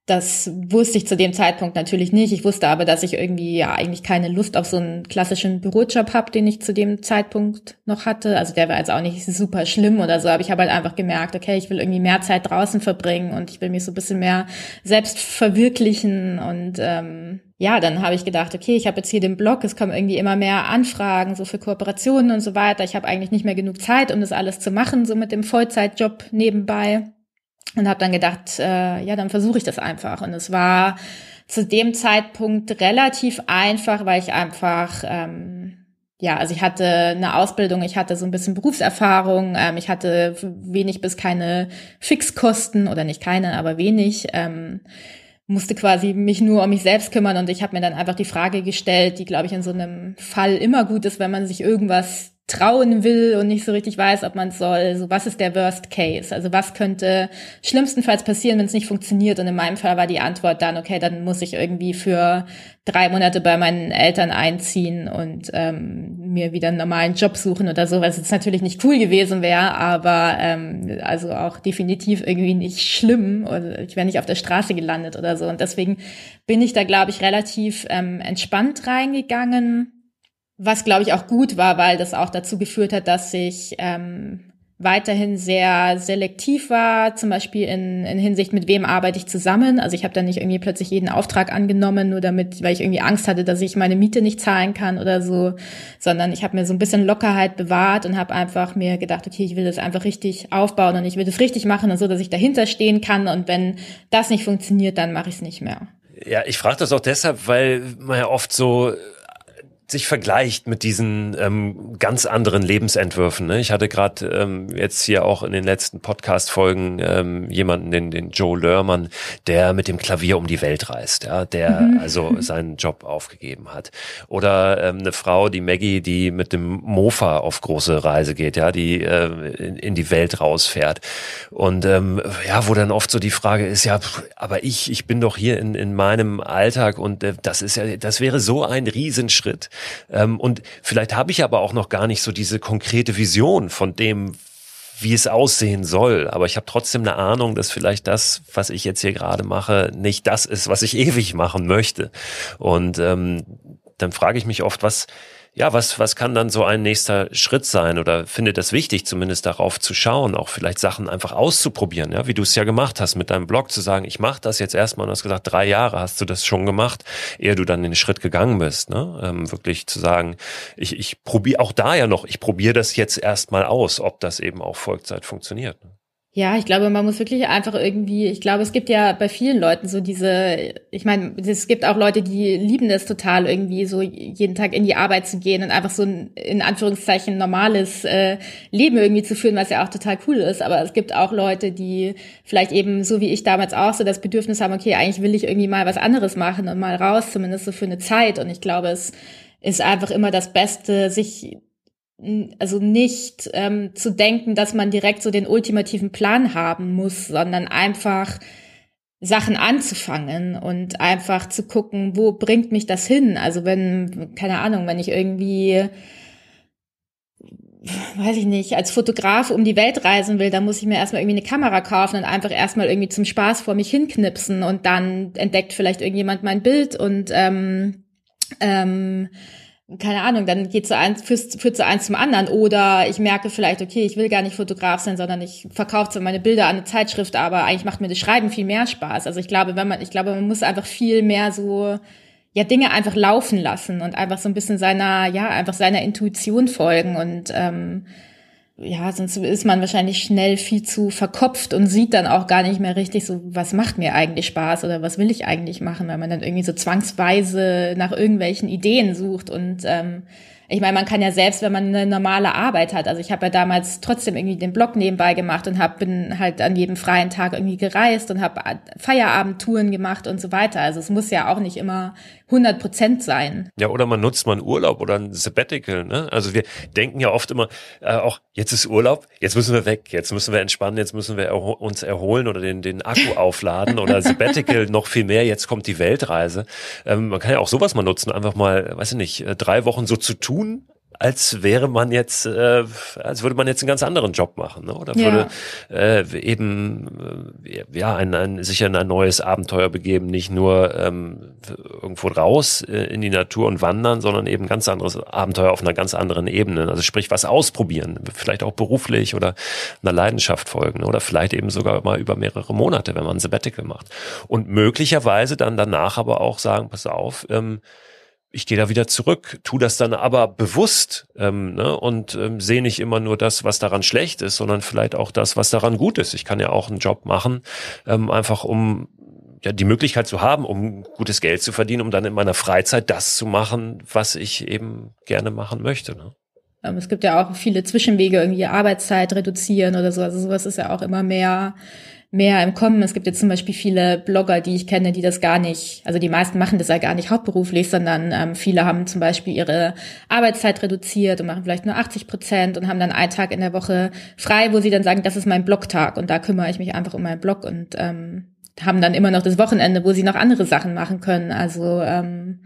das wusste ich zu dem Zeitpunkt natürlich nicht. Ich wusste aber, dass ich irgendwie ja eigentlich keine Lust auf so einen klassischen Bürojob habe, den ich zu dem Zeitpunkt noch hatte. Also der war jetzt auch nicht super schlimm oder so, aber ich habe halt einfach gemerkt, okay, ich will irgendwie mehr Zeit draußen verbringen und ich will mich so ein bisschen mehr selbst verwirklichen und ähm, ja, dann habe ich gedacht, okay, ich habe jetzt hier den Blog, es kommen irgendwie immer mehr Anfragen so für Kooperationen und so weiter. Ich habe eigentlich nicht mehr genug Zeit, um das alles zu machen, so mit dem Vollzeitjob nebenbei. Und habe dann gedacht, äh, ja, dann versuche ich das einfach. Und es war zu dem Zeitpunkt relativ einfach, weil ich einfach ähm, ja, also ich hatte eine Ausbildung, ich hatte so ein bisschen Berufserfahrung, ähm, ich hatte wenig bis keine Fixkosten oder nicht keine, aber wenig. Ähm, musste quasi mich nur um mich selbst kümmern und ich habe mir dann einfach die Frage gestellt, die glaube ich in so einem Fall immer gut ist, wenn man sich irgendwas trauen will und nicht so richtig weiß, ob man soll. So, was ist der Worst Case? Also was könnte schlimmstenfalls passieren, wenn es nicht funktioniert? Und in meinem Fall war die Antwort dann, okay, dann muss ich irgendwie für drei Monate bei meinen Eltern einziehen und ähm, mir wieder einen normalen Job suchen oder so, was jetzt natürlich nicht cool gewesen wäre, aber ähm, also auch definitiv irgendwie nicht schlimm oder ich wäre nicht auf der Straße gelandet oder so. Und deswegen bin ich da, glaube ich, relativ ähm, entspannt reingegangen was, glaube ich, auch gut war, weil das auch dazu geführt hat, dass ich ähm, weiterhin sehr selektiv war, zum Beispiel in, in Hinsicht, mit wem arbeite ich zusammen. Also ich habe dann nicht irgendwie plötzlich jeden Auftrag angenommen, nur damit, weil ich irgendwie Angst hatte, dass ich meine Miete nicht zahlen kann oder so, sondern ich habe mir so ein bisschen Lockerheit bewahrt und habe einfach mir gedacht, okay, ich will das einfach richtig aufbauen und ich will das richtig machen und so, dass ich dahinter stehen kann und wenn das nicht funktioniert, dann mache ich es nicht mehr. Ja, ich frage das auch deshalb, weil man ja oft so sich vergleicht mit diesen ähm, ganz anderen Lebensentwürfen. Ne? Ich hatte gerade ähm, jetzt hier auch in den letzten Podcast-Folgen ähm, jemanden, den, den Joe Lörmann, der mit dem Klavier um die Welt reist, ja, der mhm. also seinen Job aufgegeben hat. Oder ähm, eine Frau, die Maggie, die mit dem Mofa auf große Reise geht, ja, die äh, in, in die Welt rausfährt. Und ähm, ja, wo dann oft so die Frage ist, ja, aber ich, ich bin doch hier in, in meinem Alltag und äh, das ist ja, das wäre so ein Riesenschritt. Ähm, und vielleicht habe ich aber auch noch gar nicht so diese konkrete Vision von dem, wie es aussehen soll. Aber ich habe trotzdem eine Ahnung, dass vielleicht das, was ich jetzt hier gerade mache, nicht das ist, was ich ewig machen möchte. Und ähm, dann frage ich mich oft, was ja, was, was kann dann so ein nächster Schritt sein oder findet das wichtig, zumindest darauf zu schauen, auch vielleicht Sachen einfach auszuprobieren, ja, wie du es ja gemacht hast mit deinem Blog, zu sagen, ich mache das jetzt erstmal und du hast gesagt, drei Jahre hast du das schon gemacht, ehe du dann den Schritt gegangen bist, ne? Ähm, wirklich zu sagen, ich, ich probiere auch da ja noch, ich probiere das jetzt erstmal aus, ob das eben auch Vollzeit funktioniert. Ne? Ja, ich glaube, man muss wirklich einfach irgendwie, ich glaube, es gibt ja bei vielen Leuten so diese, ich meine, es gibt auch Leute, die lieben das total, irgendwie so jeden Tag in die Arbeit zu gehen und einfach so ein, in Anführungszeichen, normales äh, Leben irgendwie zu führen, was ja auch total cool ist. Aber es gibt auch Leute, die vielleicht eben, so wie ich damals auch, so das Bedürfnis haben, okay, eigentlich will ich irgendwie mal was anderes machen und mal raus, zumindest so für eine Zeit. Und ich glaube, es ist einfach immer das Beste, sich also nicht ähm, zu denken, dass man direkt so den ultimativen Plan haben muss, sondern einfach Sachen anzufangen und einfach zu gucken, wo bringt mich das hin? Also wenn, keine Ahnung, wenn ich irgendwie, weiß ich nicht, als Fotograf um die Welt reisen will, dann muss ich mir erstmal irgendwie eine Kamera kaufen und einfach erstmal irgendwie zum Spaß vor mich hinknipsen und dann entdeckt vielleicht irgendjemand mein Bild und ähm, ähm, keine Ahnung, dann geht so eins, führt, führt so eins zum anderen. Oder ich merke vielleicht, okay, ich will gar nicht Fotograf sein, sondern ich verkaufe so meine Bilder an eine Zeitschrift, aber eigentlich macht mir das Schreiben viel mehr Spaß. Also ich glaube, wenn man, ich glaube, man muss einfach viel mehr so, ja, Dinge einfach laufen lassen und einfach so ein bisschen seiner, ja, einfach seiner Intuition folgen und ähm, ja, sonst ist man wahrscheinlich schnell viel zu verkopft und sieht dann auch gar nicht mehr richtig so, was macht mir eigentlich Spaß oder was will ich eigentlich machen, weil man dann irgendwie so zwangsweise nach irgendwelchen Ideen sucht und ähm, ich meine, man kann ja selbst, wenn man eine normale Arbeit hat, also ich habe ja damals trotzdem irgendwie den Blog nebenbei gemacht und hab, bin halt an jedem freien Tag irgendwie gereist und habe Feierabendtouren gemacht und so weiter. Also es muss ja auch nicht immer 100 Prozent sein. Ja, oder man nutzt mal einen Urlaub oder ein Sabbatical. Ne? Also wir denken ja oft immer, äh, auch jetzt ist Urlaub, jetzt müssen wir weg, jetzt müssen wir entspannen, jetzt müssen wir erho uns erholen oder den, den Akku aufladen oder Sabbatical noch viel mehr, jetzt kommt die Weltreise. Ähm, man kann ja auch sowas mal nutzen, einfach mal, weiß ich nicht, äh, drei Wochen so zu tun, als wäre man jetzt, äh, als würde man jetzt einen ganz anderen Job machen, ne? oder würde ja. äh, eben äh, ja ein, ein, sicher in ein neues Abenteuer begeben, nicht nur ähm, irgendwo raus äh, in die Natur und wandern, sondern eben ganz anderes Abenteuer auf einer ganz anderen Ebene. Also sprich was ausprobieren, vielleicht auch beruflich oder einer Leidenschaft folgen ne? oder vielleicht eben sogar mal über mehrere Monate, wenn man ein Sabbatical macht und möglicherweise dann danach aber auch sagen, pass auf. Ähm, ich gehe da wieder zurück, tu das dann aber bewusst ähm, ne, und ähm, sehe nicht immer nur das, was daran schlecht ist, sondern vielleicht auch das, was daran gut ist. Ich kann ja auch einen Job machen, ähm, einfach um ja, die Möglichkeit zu haben, um gutes Geld zu verdienen, um dann in meiner Freizeit das zu machen, was ich eben gerne machen möchte. Ne? Ähm, es gibt ja auch viele Zwischenwege, irgendwie Arbeitszeit reduzieren oder so. Also sowas ist ja auch immer mehr mehr im Kommen. Es gibt jetzt zum Beispiel viele Blogger, die ich kenne, die das gar nicht, also die meisten machen das ja gar nicht hauptberuflich, sondern ähm, viele haben zum Beispiel ihre Arbeitszeit reduziert und machen vielleicht nur 80 Prozent und haben dann einen Tag in der Woche frei, wo sie dann sagen, das ist mein Blogtag und da kümmere ich mich einfach um meinen Blog und ähm, haben dann immer noch das Wochenende, wo sie noch andere Sachen machen können. Also ähm,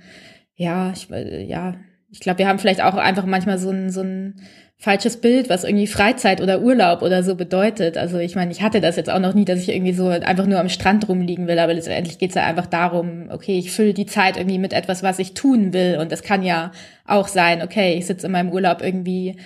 ja, ich, äh, ja, ich glaube, wir haben vielleicht auch einfach manchmal so ein, so ein falsches Bild, was irgendwie Freizeit oder Urlaub oder so bedeutet. Also ich meine, ich hatte das jetzt auch noch nie, dass ich irgendwie so einfach nur am Strand rumliegen will, aber letztendlich geht es ja einfach darum, okay, ich fülle die Zeit irgendwie mit etwas, was ich tun will. Und das kann ja auch sein, okay, ich sitze in meinem Urlaub irgendwie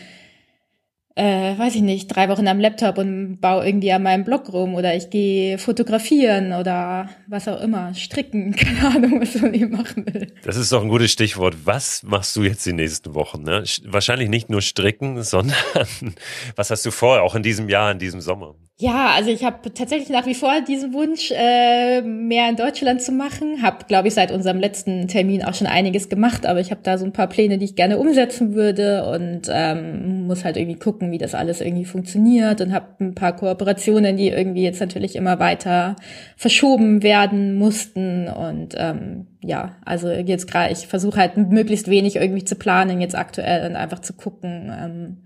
äh, weiß ich nicht, drei Wochen am Laptop und baue irgendwie an meinem Blog rum oder ich gehe fotografieren oder was auch immer, stricken, keine Ahnung, was man eben machen will. Das ist doch ein gutes Stichwort. Was machst du jetzt die nächsten Wochen? Ne? Wahrscheinlich nicht nur stricken, sondern was hast du vor, auch in diesem Jahr, in diesem Sommer? Ja, also ich habe tatsächlich nach wie vor diesen Wunsch, äh, mehr in Deutschland zu machen. Habe, glaube ich, seit unserem letzten Termin auch schon einiges gemacht, aber ich habe da so ein paar Pläne, die ich gerne umsetzen würde und ähm, muss halt irgendwie gucken, wie das alles irgendwie funktioniert und habe ein paar Kooperationen, die irgendwie jetzt natürlich immer weiter verschoben werden mussten und ähm, ja, also jetzt gerade, ich versuche halt möglichst wenig irgendwie zu planen jetzt aktuell und einfach zu gucken, ähm,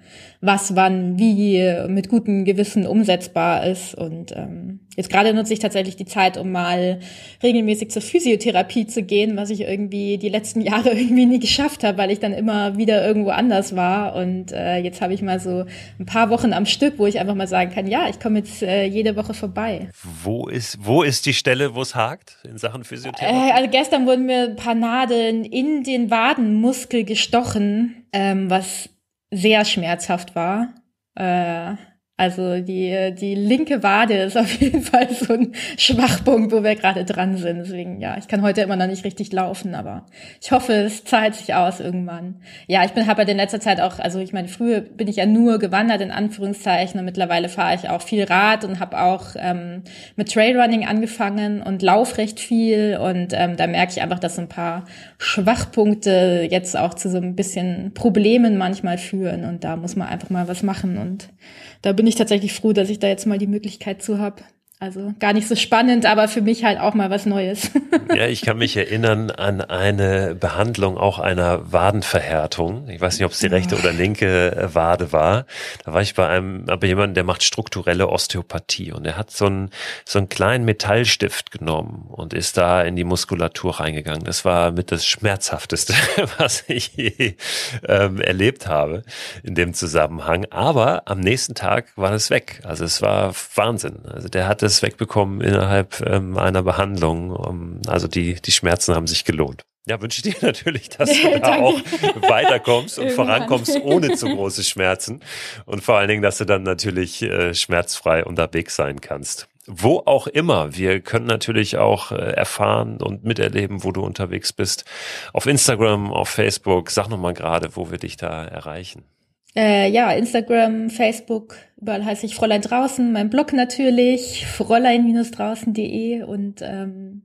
was wann wie mit gutem Gewissen umsetzbar ist. Und ähm, jetzt gerade nutze ich tatsächlich die Zeit, um mal regelmäßig zur Physiotherapie zu gehen, was ich irgendwie die letzten Jahre irgendwie nie geschafft habe, weil ich dann immer wieder irgendwo anders war. Und äh, jetzt habe ich mal so ein paar Wochen am Stück, wo ich einfach mal sagen kann, ja, ich komme jetzt äh, jede Woche vorbei. Wo ist, wo ist die Stelle, wo es hakt in Sachen Physiotherapie? Äh, also gestern wurden mir ein paar Nadeln in den Wadenmuskel gestochen, ähm, was sehr schmerzhaft war. Äh, also die, die linke Wade ist auf jeden Fall so ein Schwachpunkt, wo wir gerade dran sind. Deswegen, ja, ich kann heute immer noch nicht richtig laufen, aber ich hoffe, es zahlt sich aus irgendwann. Ja, ich bin habe halt in letzter Zeit auch, also ich meine, früher bin ich ja nur gewandert in Anführungszeichen und mittlerweile fahre ich auch viel Rad und habe auch ähm, mit Trailrunning angefangen und lauf recht viel und ähm, da merke ich einfach, dass so ein paar Schwachpunkte jetzt auch zu so ein bisschen Problemen manchmal führen und da muss man einfach mal was machen und da bin ich tatsächlich froh, dass ich da jetzt mal die Möglichkeit zu habe. Also gar nicht so spannend, aber für mich halt auch mal was Neues. Ja, ich kann mich erinnern an eine Behandlung auch einer Wadenverhärtung. Ich weiß nicht, ob es die rechte oder linke äh, Wade war. Da war ich bei einem, bei jemandem, der macht strukturelle Osteopathie und er hat so einen, so einen kleinen Metallstift genommen und ist da in die Muskulatur reingegangen. Das war mit das Schmerzhafteste, was ich je ähm, erlebt habe in dem Zusammenhang. Aber am nächsten Tag war das weg. Also es war Wahnsinn. Also der hat es wegbekommen innerhalb ähm, einer Behandlung. Um, also die, die Schmerzen haben sich gelohnt. Ja, wünsche dir natürlich, dass du da auch weiterkommst und vorankommst ohne zu große Schmerzen. Und vor allen Dingen, dass du dann natürlich äh, schmerzfrei unterwegs sein kannst. Wo auch immer. Wir können natürlich auch äh, erfahren und miterleben, wo du unterwegs bist. Auf Instagram, auf Facebook. Sag noch mal gerade, wo wir dich da erreichen. Äh, ja, Instagram, Facebook, überall heiße ich Fräulein draußen, mein Blog natürlich, fräulein-draußen.de und ähm,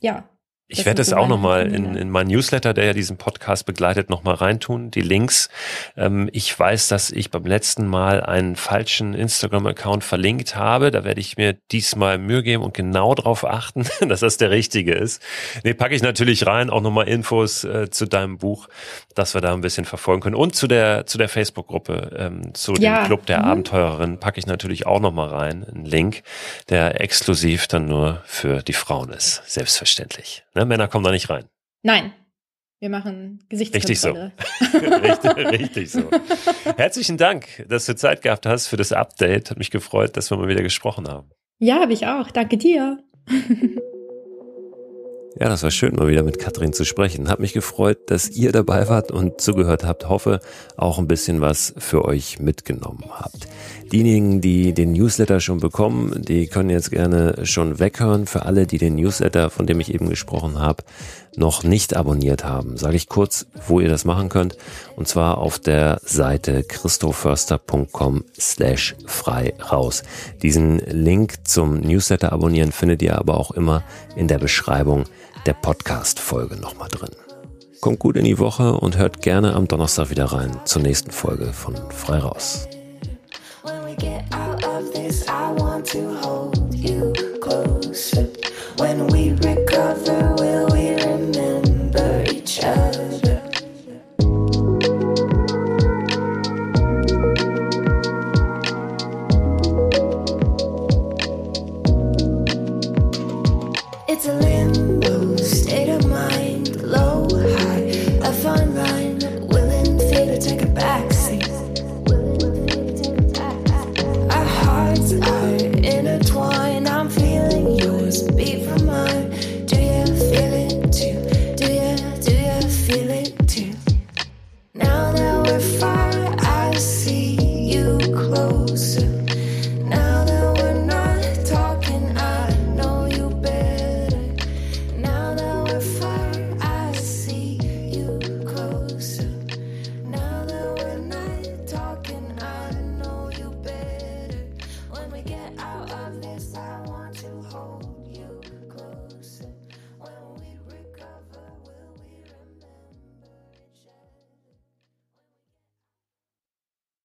ja, ich werde es auch nochmal in, in mein Newsletter, der ja diesen Podcast begleitet, nochmal reintun, die Links. Ähm, ich weiß, dass ich beim letzten Mal einen falschen Instagram-Account verlinkt habe. Da werde ich mir diesmal Mühe geben und genau darauf achten, dass das der richtige ist. Nee, packe ich natürlich rein, auch nochmal Infos äh, zu deinem Buch, dass wir da ein bisschen verfolgen können. Und zu der, zu der Facebook-Gruppe, ähm, zu ja. dem Club der mhm. Abenteurerin, packe ich natürlich auch nochmal rein, einen Link, der exklusiv dann nur für die Frauen ist. Selbstverständlich. Ne? Männer kommen da nicht rein. Nein. Wir machen Gesichtskontrolle. Richtig so. richtig, richtig so. Herzlichen Dank, dass du Zeit gehabt hast für das Update. Hat mich gefreut, dass wir mal wieder gesprochen haben. Ja, habe ich auch. Danke dir. Ja, das war schön, mal wieder mit Katrin zu sprechen. Hat mich gefreut, dass ihr dabei wart und zugehört habt. Hoffe, auch ein bisschen was für euch mitgenommen habt. Diejenigen, die den Newsletter schon bekommen, die können jetzt gerne schon weghören. Für alle, die den Newsletter, von dem ich eben gesprochen habe, noch nicht abonniert haben, sage ich kurz, wo ihr das machen könnt. Und zwar auf der Seite christoförster.com slash frei raus. Diesen Link zum Newsletter abonnieren findet ihr aber auch immer in der Beschreibung der Podcast-Folge nochmal drin. Kommt gut in die Woche und hört gerne am Donnerstag wieder rein zur nächsten Folge von Frei raus. When we recover,